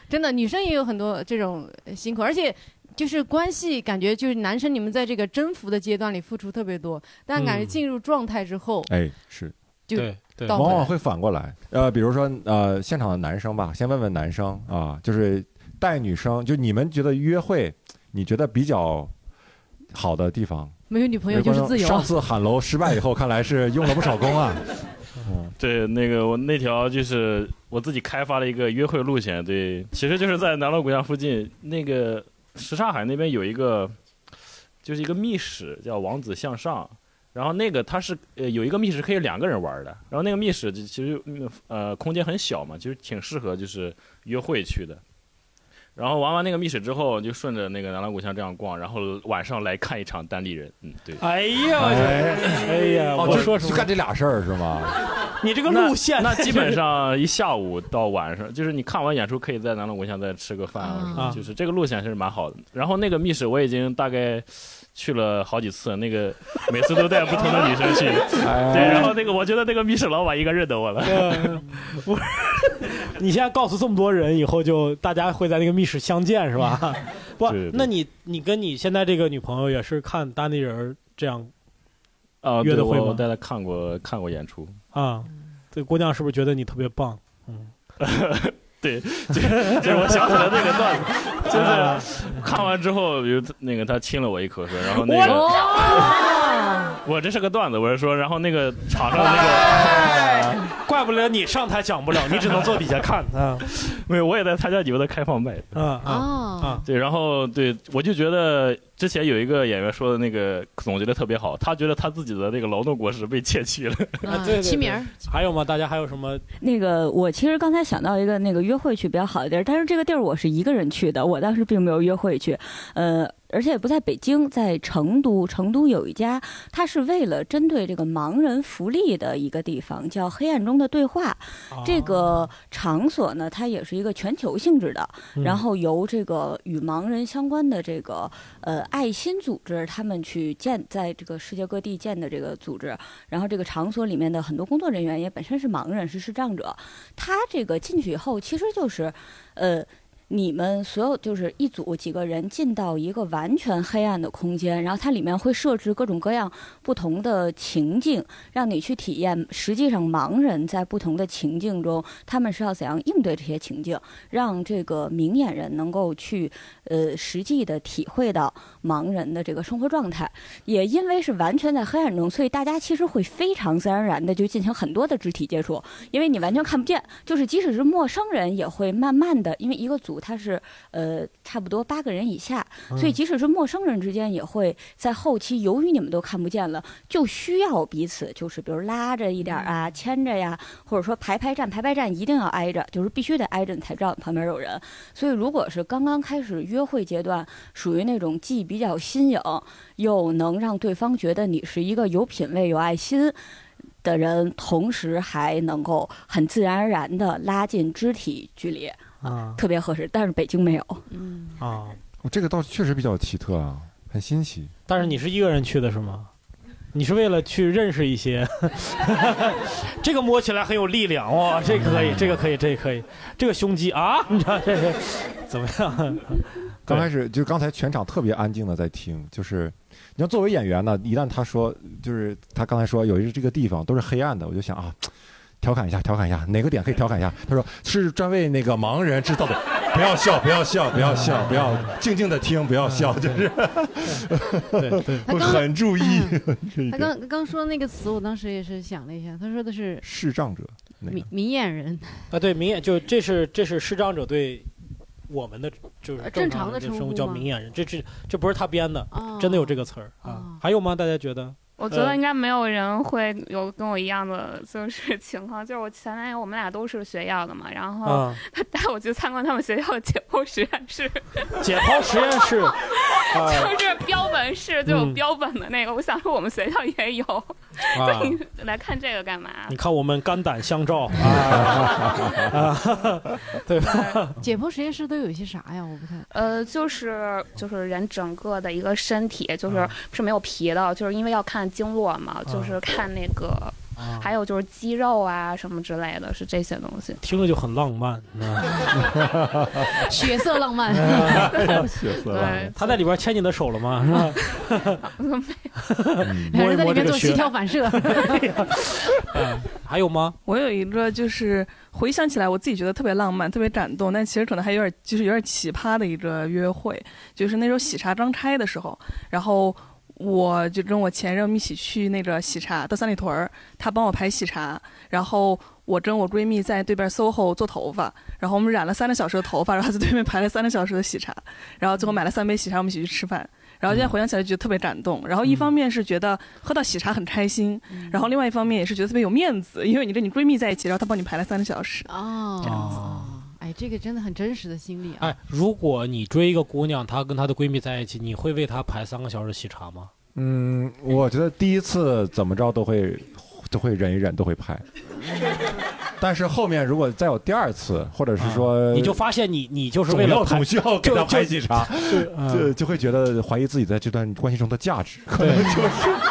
真的，女生也有很多这种辛苦，而且就是关系，感觉就是男生你们在这个征服的阶段里付出特别多，但感觉进入状态之后，哎，是，就倒回来往往会反过来。呃，比如说呃，现场的男生吧，先问问男生啊，就是带女生，就你们觉得约会，你觉得比较好的地方？没有女朋友就是自由啊上次喊楼失败以后，看来是用了不少功啊。[LAUGHS] 对，那个我那条就是我自己开发了一个约会路线，对，其实就是在南锣鼓巷附近那个什刹海那边有一个，就是一个密室叫王子向上，然后那个它是呃有一个密室可以两个人玩的，然后那个密室就其实嗯呃空间很小嘛，其实挺适合就是约会去的。然后玩完那个密室之后，就顺着那个南锣鼓巷这样逛，然后晚上来看一场单立人。嗯，对。哎呀，哎呀，哦就我说什么就干这俩事儿是吗？[LAUGHS] 你这个路线那，那基本 [LAUGHS] 上一下午到晚上，就是你看完演出可以在南锣鼓巷再吃个饭啊就是这个路线是蛮好的。然后那个密室我已经大概去了好几次，那个每次都带不同的女生去。[LAUGHS] 哎对，然后那个我觉得那个密室老板应该认得我了。嗯 [LAUGHS] 不是，你现在告诉这么多人，以后就大家会在那个密室相见是吧？[LAUGHS] 不对对，那你你跟你现在这个女朋友也是看当地人这样啊，对，约的会吗？带她看过看过演出。啊，这姑娘是不是觉得你特别棒？嗯，[LAUGHS] 对，就是就是我想起来那个段子，就是看完之后，比如那个他亲了我一口说，然后那个 [LAUGHS] [LAUGHS] 我这是个段子，我是说，然后那个 [LAUGHS] 场上那个怪不得你上台讲不了，[LAUGHS] 你只能坐底下看啊。没有，我也在参加你们的开放麦。啊啊啊！对，然后对我就觉得之前有一个演员说的那个总结的特别好，他觉得他自己的那个劳动果实被窃取了。啊，对齐名儿。还有吗？大家还有什么？那个，我其实刚才想到一个那个约会去比较好的地儿，但是这个地儿我是一个人去的，我当时并没有约会去，呃。而且也不在北京，在成都。成都有一家，它是为了针对这个盲人福利的一个地方，叫“黑暗中的对话”。这个场所呢，它也是一个全球性质的，然后由这个与盲人相关的这个呃爱心组织，他们去建，在这个世界各地建的这个组织。然后这个场所里面的很多工作人员也本身是盲人，是视障者。他这个进去以后，其实就是呃。你们所有就是一组几个人进到一个完全黑暗的空间，然后它里面会设置各种各样不同的情境，让你去体验。实际上，盲人在不同的情境中，他们是要怎样应对这些情境，让这个明眼人能够去呃实际的体会到盲人的这个生活状态。也因为是完全在黑暗中，所以大家其实会非常自然而然的就进行很多的肢体接触，因为你完全看不见，就是即使是陌生人也会慢慢的，因为一个组。他是呃差不多八个人以下，所以即使是陌生人之间，也会在后期，由于你们都看不见了，就需要彼此，就是比如拉着一点啊，牵着呀，或者说排排站，排排站一定要挨着，就是必须得挨着，你才知道旁边有人。所以如果是刚刚开始约会阶段，属于那种既比较新颖，又能让对方觉得你是一个有品位、有爱心的人，同时还能够很自然而然的拉近肢体距离。啊，特别合适，但是北京没有。嗯啊，我这个倒确实比较奇特啊，很新奇。但是你是一个人去的是吗？你是为了去认识一些？[LAUGHS] 这个摸起来很有力量哇，这个可以，这个可以，这个可以，这个胸肌啊，你知道这个怎么样？刚开始就刚才全场特别安静的在听，就是你要作为演员呢，一旦他说就是他刚才说有一这个地方都是黑暗的，我就想啊。调侃一下，调侃一下，哪个点可以调侃一下？他说是专为那个盲人制造的，不要笑，不要笑，不要笑，不要静静的听，不要笑，就是，[LAUGHS] 会很注意。[LAUGHS] 他刚刚说那个词，我当时也是想了一下，他说的是视障者，明明眼人啊，对，明眼就这是这是视障者对我们的就是正常的生物叫明眼人，这这这不是他编的，真的有这个词儿啊？还有吗？大家觉得？我觉得应该没有人会有跟我一样的就是 [LAUGHS] 情况，就是我前男友，我们俩都是学药的嘛，然后 [LAUGHS] 他带我去参观他们学校的解剖实验室。[LAUGHS] 解剖实验室，就是标本室就有标本的那个，我想说我们学校也有。啊，来看这个干嘛？你看我们肝胆相照啊，对吧？解剖实验室都有一些啥呀？我不太……呃，就是就是人整个的一个身体，就是是没有皮的，就是因为要看经络嘛，就是看那个。还有就是肌肉啊什么之类的，是这些东西。听着就很浪漫，[LAUGHS] 血色浪漫。[LAUGHS] 血色。对，他在里边牵你的手了吗？[LAUGHS] 是吧？没有两人在里面做膝跳反射。还有吗？我有一个，就是回想起来，我自己觉得特别浪漫、特别感动，但其实可能还有点，就是有点奇葩的一个约会，就是那时候喜茶刚开的时候，然后。我就跟我前任一起去那个喜茶到三里屯儿，他帮我排喜茶，然后我跟我闺蜜在对面 SOHO 做头发，然后我们染了三个小时的头发，然后在对面排了三个小时的喜茶，然后最后买了三杯喜茶，我们一起去吃饭。然后现在回想起来觉得特别感动。然后一方面是觉得喝到喜茶很开心，然后另外一方面也是觉得特别有面子，因为你跟你闺蜜在一起，然后她帮你排了三个小时。哦，这样子。哎，这个真的很真实的心理啊！哎，如果你追一个姑娘，她跟她的闺蜜在一起，你会为她排三个小时喜茶吗？嗯，我觉得第一次怎么着都会都会忍一忍，都会排。[LAUGHS] 但是后面如果再有第二次，或者是说你就发现你你就是为了总需要 [LAUGHS] 给她排喜茶，[LAUGHS] 就就会觉得怀疑自己在这段关系中的价值，可能就是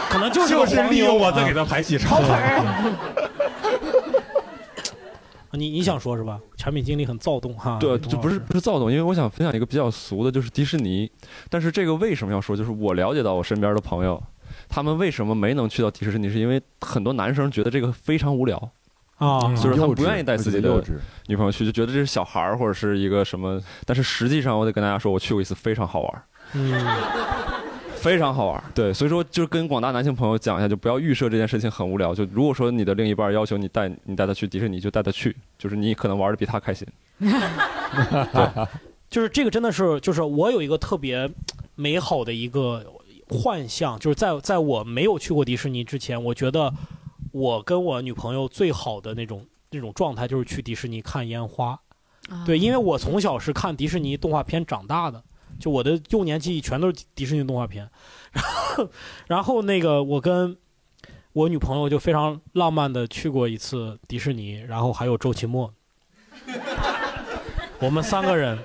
可能就是利用我在给她排喜茶。你你想说是吧？产品经理很躁动哈。对，就不是不是躁动，因为我想分享一个比较俗的，就是迪士尼。但是这个为什么要说？就是我了解到我身边的朋友，他们为什么没能去到迪士尼？是因为很多男生觉得这个非常无聊啊，就是他们不愿意带自己的女朋友去，就觉得这是小孩儿或者是一个什么。但是实际上，我得跟大家说，我去过一次，非常好玩。嗯。[LAUGHS] 非常好玩。对，所以说就是跟广大男性朋友讲一下，就不要预设这件事情很无聊。就如果说你的另一半要求你带你带他去迪士尼，就带他去，就是你可能玩的比他开心。[LAUGHS] 对，就是这个真的是，就是我有一个特别美好的一个幻象，就是在在我没有去过迪士尼之前，我觉得我跟我女朋友最好的那种那种状态就是去迪士尼看烟花。对，因为我从小是看迪士尼动画片长大的，就我的幼年记忆全都是迪士尼动画片。然后，然后那个我跟我女朋友就非常浪漫的去过一次迪士尼，然后还有周奇墨，[LAUGHS] 我们三个人。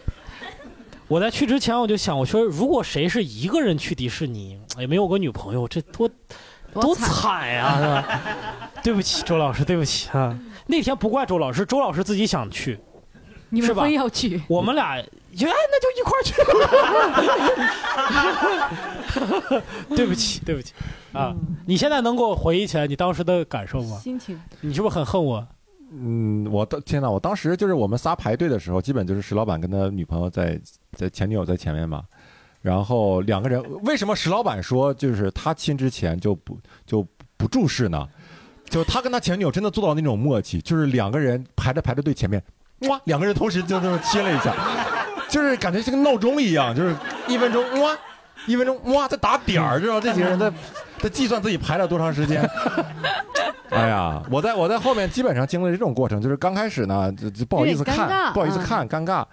我在去之前我就想，我说如果谁是一个人去迪士尼，也没有个女朋友，这多多惨呀，是吧？[LAUGHS] 对不起，周老师，对不起啊。那天不怪周老师，周老师自己想去。你们非要去？我们俩就哎，那就一块儿去。[LAUGHS] 对不起，对不起啊！你现在能给我回忆起来你当时的感受吗？心情？你是不是很恨我？嗯，我的天哪！我当时就是我们仨排队的时候，基本就是石老板跟他女朋友在在前女友在前面嘛，然后两个人为什么石老板说就是他亲之前就不就不注视呢？就他跟他前女友真的做到那种默契，就是两个人排着排着队前面。哇！两个人同时就这么亲了一下，就是感觉像个闹钟一样，就是一分钟哇，一分钟哇，在打点儿，知道这几个人在在计算自己排了多长时间。[LAUGHS] 哎呀，我在我在后面基本上经历这种过程，就是刚开始呢就就不好意思看，不好意思看，尴尬，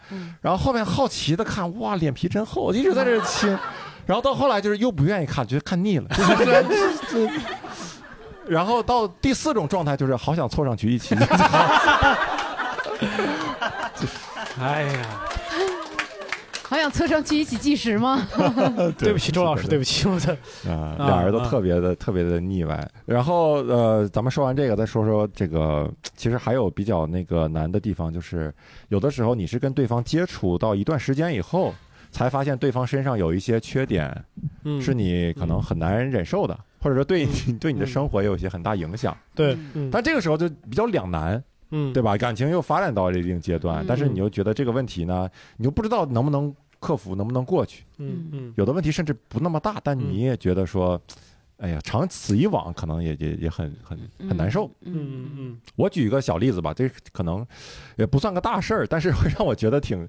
然后后面好奇的看，哇，脸皮真厚，一直在这亲，然后到后来就是又不愿意看，觉得看腻了，[LAUGHS] [LAUGHS] 然后到第四种状态就是好想凑上去一起。[LAUGHS] 哎呀，好想凑上去一起计时吗？[LAUGHS] 对不起，周老师，对不起，我的啊，俩人都特别的特别的腻歪。然后呃，咱们说完这个，再说说这个，其实还有比较那个难的地方，就是有的时候你是跟对方接触到一段时间以后，才发现对方身上有一些缺点，嗯是你可能很难忍受的，或者说对你对你的生活也有一些很大影响。对，但这个时候就比较两难。嗯，对吧？感情又发展到了一定阶段，但是你又觉得这个问题呢，你又不知道能不能克服，能不能过去。嗯嗯，有的问题甚至不那么大，但你也觉得说，哎呀，长此以往，可能也也也很很很难受。嗯嗯嗯。我举一个小例子吧，这可能也不算个大事儿，但是 [LAUGHS] 会让我觉得挺，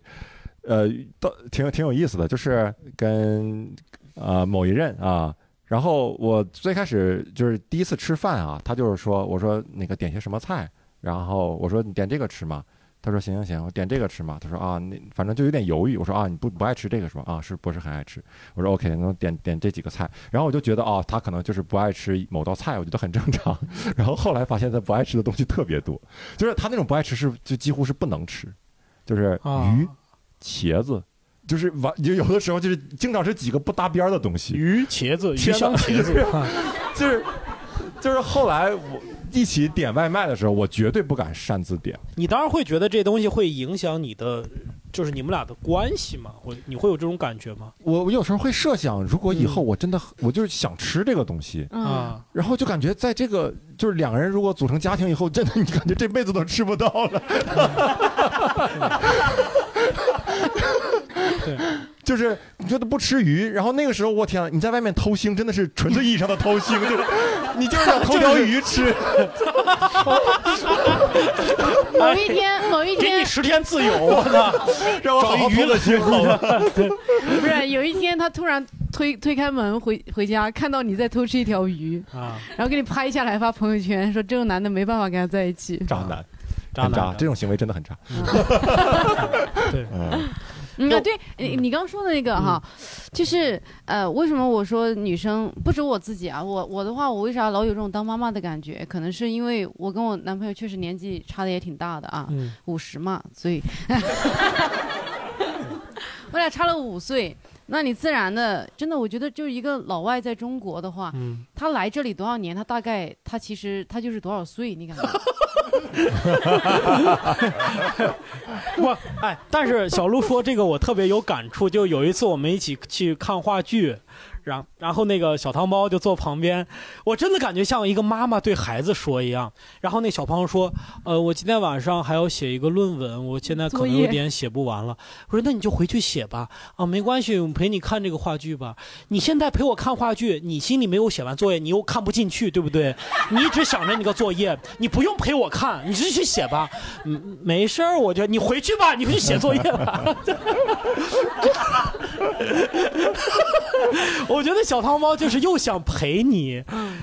呃，到挺挺有意思的，就是跟啊某一任啊，然后我最开始就是第一次吃饭啊，他就是说，我说那个点些什么菜。然后我说你点这个吃吗？他说行行行，我点这个吃嘛？他说啊，那反正就有点犹豫。我说啊，你不不爱吃这个是吧？啊，是不是很爱吃？我说 OK，能点点这几个菜。然后我就觉得啊，他可能就是不爱吃某道菜，我觉得很正常。[LAUGHS] 然后后来发现他不爱吃的东西特别多，就是他那种不爱吃是就几乎是不能吃，就是鱼、茄子，就是完就有的时候就是经常是几个不搭边的东西。鱼、茄子、鱼香茄子，[LAUGHS] 就是就是后来我。一起点外卖的时候，我绝对不敢擅自点。你当然会觉得这东西会影响你的，就是你们俩的关系吗？会你会有这种感觉吗？我我有时候会设想，如果以后我真的我就是想吃这个东西啊，然后就感觉在这个就是两个人如果组成家庭以后，真的你感觉这辈子都吃不到了。[LAUGHS] 对。就是你觉得不吃鱼，然后那个时候我天，你在外面偷腥，真的是纯粹意义上的偷腥，就是你就是想偷条鱼吃。某一天，某一天，给你十天自由，我操，让我好鱼了心好了。不是，有一天他突然推推开门回回家，看到你在偷吃一条鱼啊，然后给你拍下来发朋友圈，说这种男的没办法跟他在一起。渣男，渣男，这种行为真的很渣。对，嗯。嗯，对，你你刚说的那个哈，就是呃，为什么我说女生不止我自己啊？我我的话，我为啥老有这种当妈妈的感觉？可能是因为我跟我男朋友确实年纪差的也挺大的啊，五十嘛，所以 [LAUGHS] [LAUGHS] 我俩差了五岁。那你自然的，真的，我觉得就是一个老外在中国的话，他来这里多少年，他大概他其实他就是多少岁，你感觉？[LAUGHS] 不，哎，但是小鹿说这个我特别有感触，就有一次我们一起去看话剧，然然后那个小汤包就坐旁边，我真的感觉像一个妈妈对孩子说一样。然后那小胖说：“呃，我今天晚上还要写一个论文，我现在可能有点写不完了。”我说：“那你就回去写吧。啊，没关系，我陪你看这个话剧吧。你现在陪我看话剧，你心里没有写完作业，你又看不进去，对不对？你一直想着那个作业，你不用陪我看，你就去写吧。嗯，没事儿，我觉得你回去吧，你回去写作业吧。[LAUGHS] 我觉得小汤猫就是又想陪你，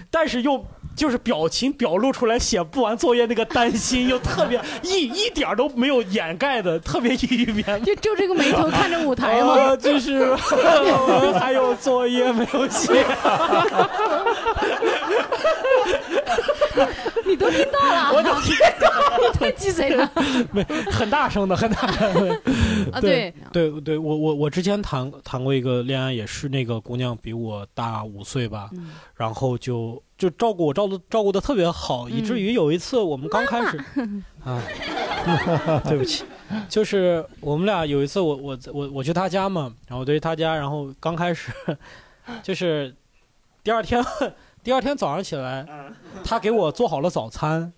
但是又就是表情表露出来写不完作业那个担心，又特别一一点都没有掩盖的，特别抑郁面。就就这个眉头看着舞台吗？[LAUGHS] 啊就是 [LAUGHS] 还有作业没有写。[LAUGHS] 你都听到了，我都听到了，[LAUGHS] 你太鸡贼了。没，很大声的，很大声。的。[LAUGHS] 啊对。对对，我我我之前谈谈过一个恋爱，也是那个姑娘比我大五岁吧，然后就就照顾我照顾照顾的特别好，以至于有一次我们刚开始啊，对不起，就是我们俩有一次我我我我去他家嘛，然后我对他家，然后刚开始就是第二天第二天早上起来，他给我做好了早餐，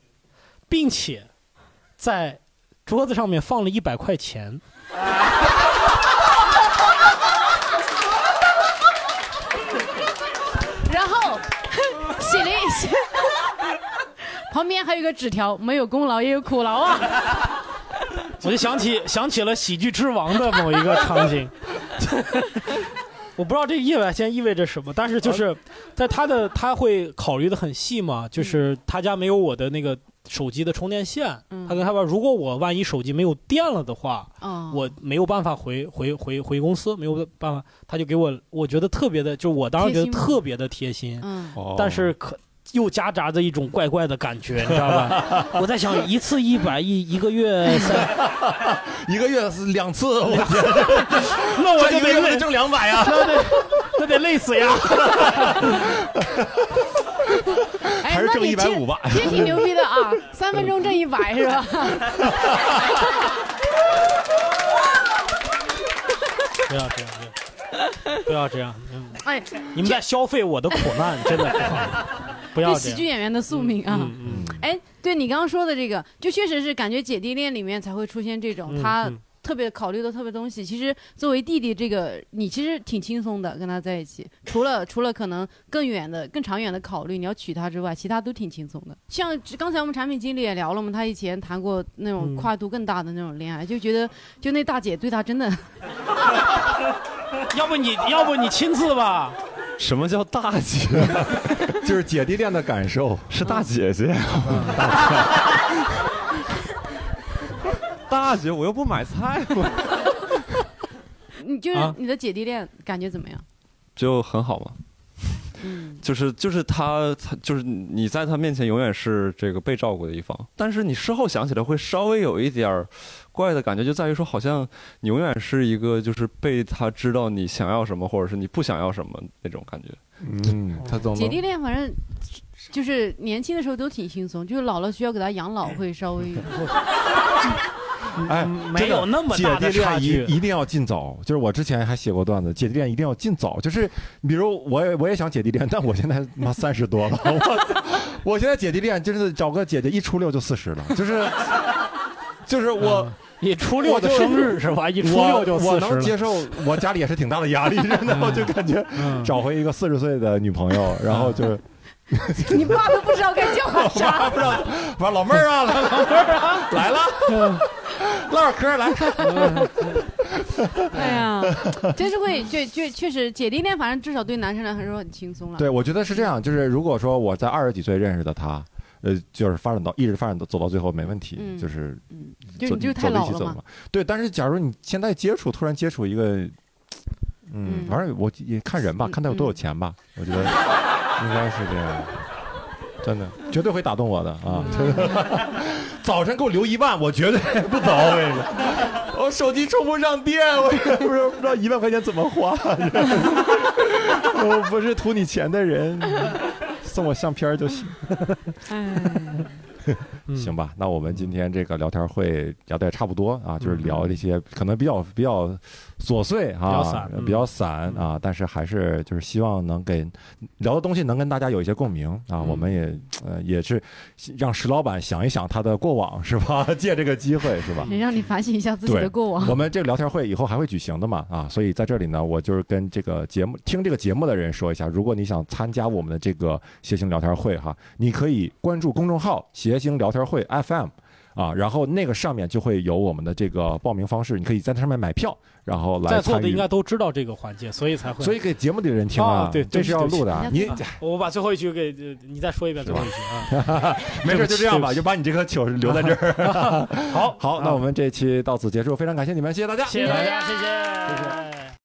并且在桌子上面放了一百块钱。[LAUGHS] 然后写了一写，旁边还有一个纸条，没有功劳也有苦劳啊。我就想起想起了《喜剧之王》的某一个场景。[LAUGHS] 我不知道这个意外先意味着什么，但是就是在他的他会考虑的很细嘛，就是他家没有我的那个手机的充电线，他跟他说，如果我万一手机没有电了的话，哦我没有办法回回回回公司，没有办法，他就给我，我觉得特别的，就我当时觉得特别的贴心，但是可。又夹杂着一种怪怪的感觉，你知道吧？[LAUGHS] 我在想，一次一百一，一个月三，[LAUGHS] 一个月是两次，我天，[LAUGHS] 那我就得个月得挣两百呀，那得那得累死呀！哎，还是挣一百五吧也挺牛逼的啊，三分钟挣一百是吧？不要这样，[LAUGHS] 不要这样，嗯哎，你们在消费我的苦难，真的。[LAUGHS] 不要这喜。剧演员的宿命啊。嗯嗯。哎，对你刚刚说的这个，就确实是感觉姐弟恋里面才会出现这种嗯他嗯特别考虑的特别东西。其实作为弟弟，这个你其实挺轻松的，跟他在一起，除了除了可能更远的、更长远的考虑你要娶她之外，其他都挺轻松的。像刚才我们产品经理也聊了嘛，他以前谈过那种嗯跨度更大的那种恋爱，就觉得就那大姐对他真的 [LAUGHS] 要不你要不你亲自吧？什么叫大姐？[LAUGHS] 就是姐弟恋的感受，是大姐姐。[LAUGHS] 大姐，我又不买菜。[LAUGHS] 你就是啊你的姐弟恋感觉怎么样？就很好嘛。嗯，就是就是他他就是你在他面前永远是这个被照顾的一方，但是你事后想起来会稍微有一点儿怪的感觉，就在于说好像你永远是一个就是被他知道你想要什么或者是你不想要什么那种感觉。嗯，他总姐弟恋反正就是年轻的时候都挺轻松，就是老了需要给他养老会稍微。[LAUGHS] 哎，没有那么姐大的弟恋一一定要尽早。就是我之前还写过段子，姐弟恋一定要尽早。就是比如我也我也想姐弟恋，但我现在妈三十多了，我 [LAUGHS] 我现在姐弟恋就是找个姐姐一出六就四十了，就是就是我。你初六的生日是吧？一初六就四十了。我能接受，我家里也是挺大的压力，真的，我就感觉找回一个四十岁的女朋友，然后就 [LAUGHS] 你爸都不知道该叫他啥，[LAUGHS] 不知道，我说老妹儿啊，老老妹儿啊，来了，[LAUGHS] 唠会嗑来。哎呀，真是会，就就确实姐弟恋，反正至少对男生来说很轻松了。对，我觉得是这样，就是如果说我在二十几岁认识的他，呃，就是发展到一直发展到走到最后没问题，嗯就是就你就太走一起走老了嘛。对，但是假如你现在接触，突然接触一个，嗯，嗯反正我也看人吧，看他有多有钱吧，我觉得应该是这样。真的，绝对会打动我的啊！真的，[LAUGHS] 早晨给我留一万，我绝对不走。我跟你说，我手机充不上电，我也不知道不知道一万块钱怎么花。[LAUGHS] 我不是图你钱的人，送我相片就行。哎，[LAUGHS] 行吧，那我们今天这个聊天会聊的也差不多啊，就是聊一些可能比较比较琐碎啊，比较散啊，但是还是就是希望能给聊的东西能跟大家有一些共鸣啊。我们也呃也是让石老板想一想他的过往是吧？[LAUGHS] 借这个机会是吧？让你反省一下自己的过往。我们这个聊天会以后还会举行的嘛啊，[LAUGHS] 所以在这里呢，我就是跟这个节目听这个节目的人说一下，如果你想参加我们的这个谐星聊天会哈，你可以关注公众号“谐星聊天会 FM”，啊，然后那个上面就会有我们的这个报名方式，你可以在那上面买票，然后来在座的应该都知道这个环节，所以才会。所以给节目里的人听啊，对，这是要录的啊。你我把最后一句给你再说一遍最后一句啊。[LAUGHS] [LAUGHS] 没事，就这样吧，就把你这颗球留在这儿。[LAUGHS] 好好，那我们这期到此结束，非常感谢你们，谢谢大家，谢谢大家，谢谢，谢谢。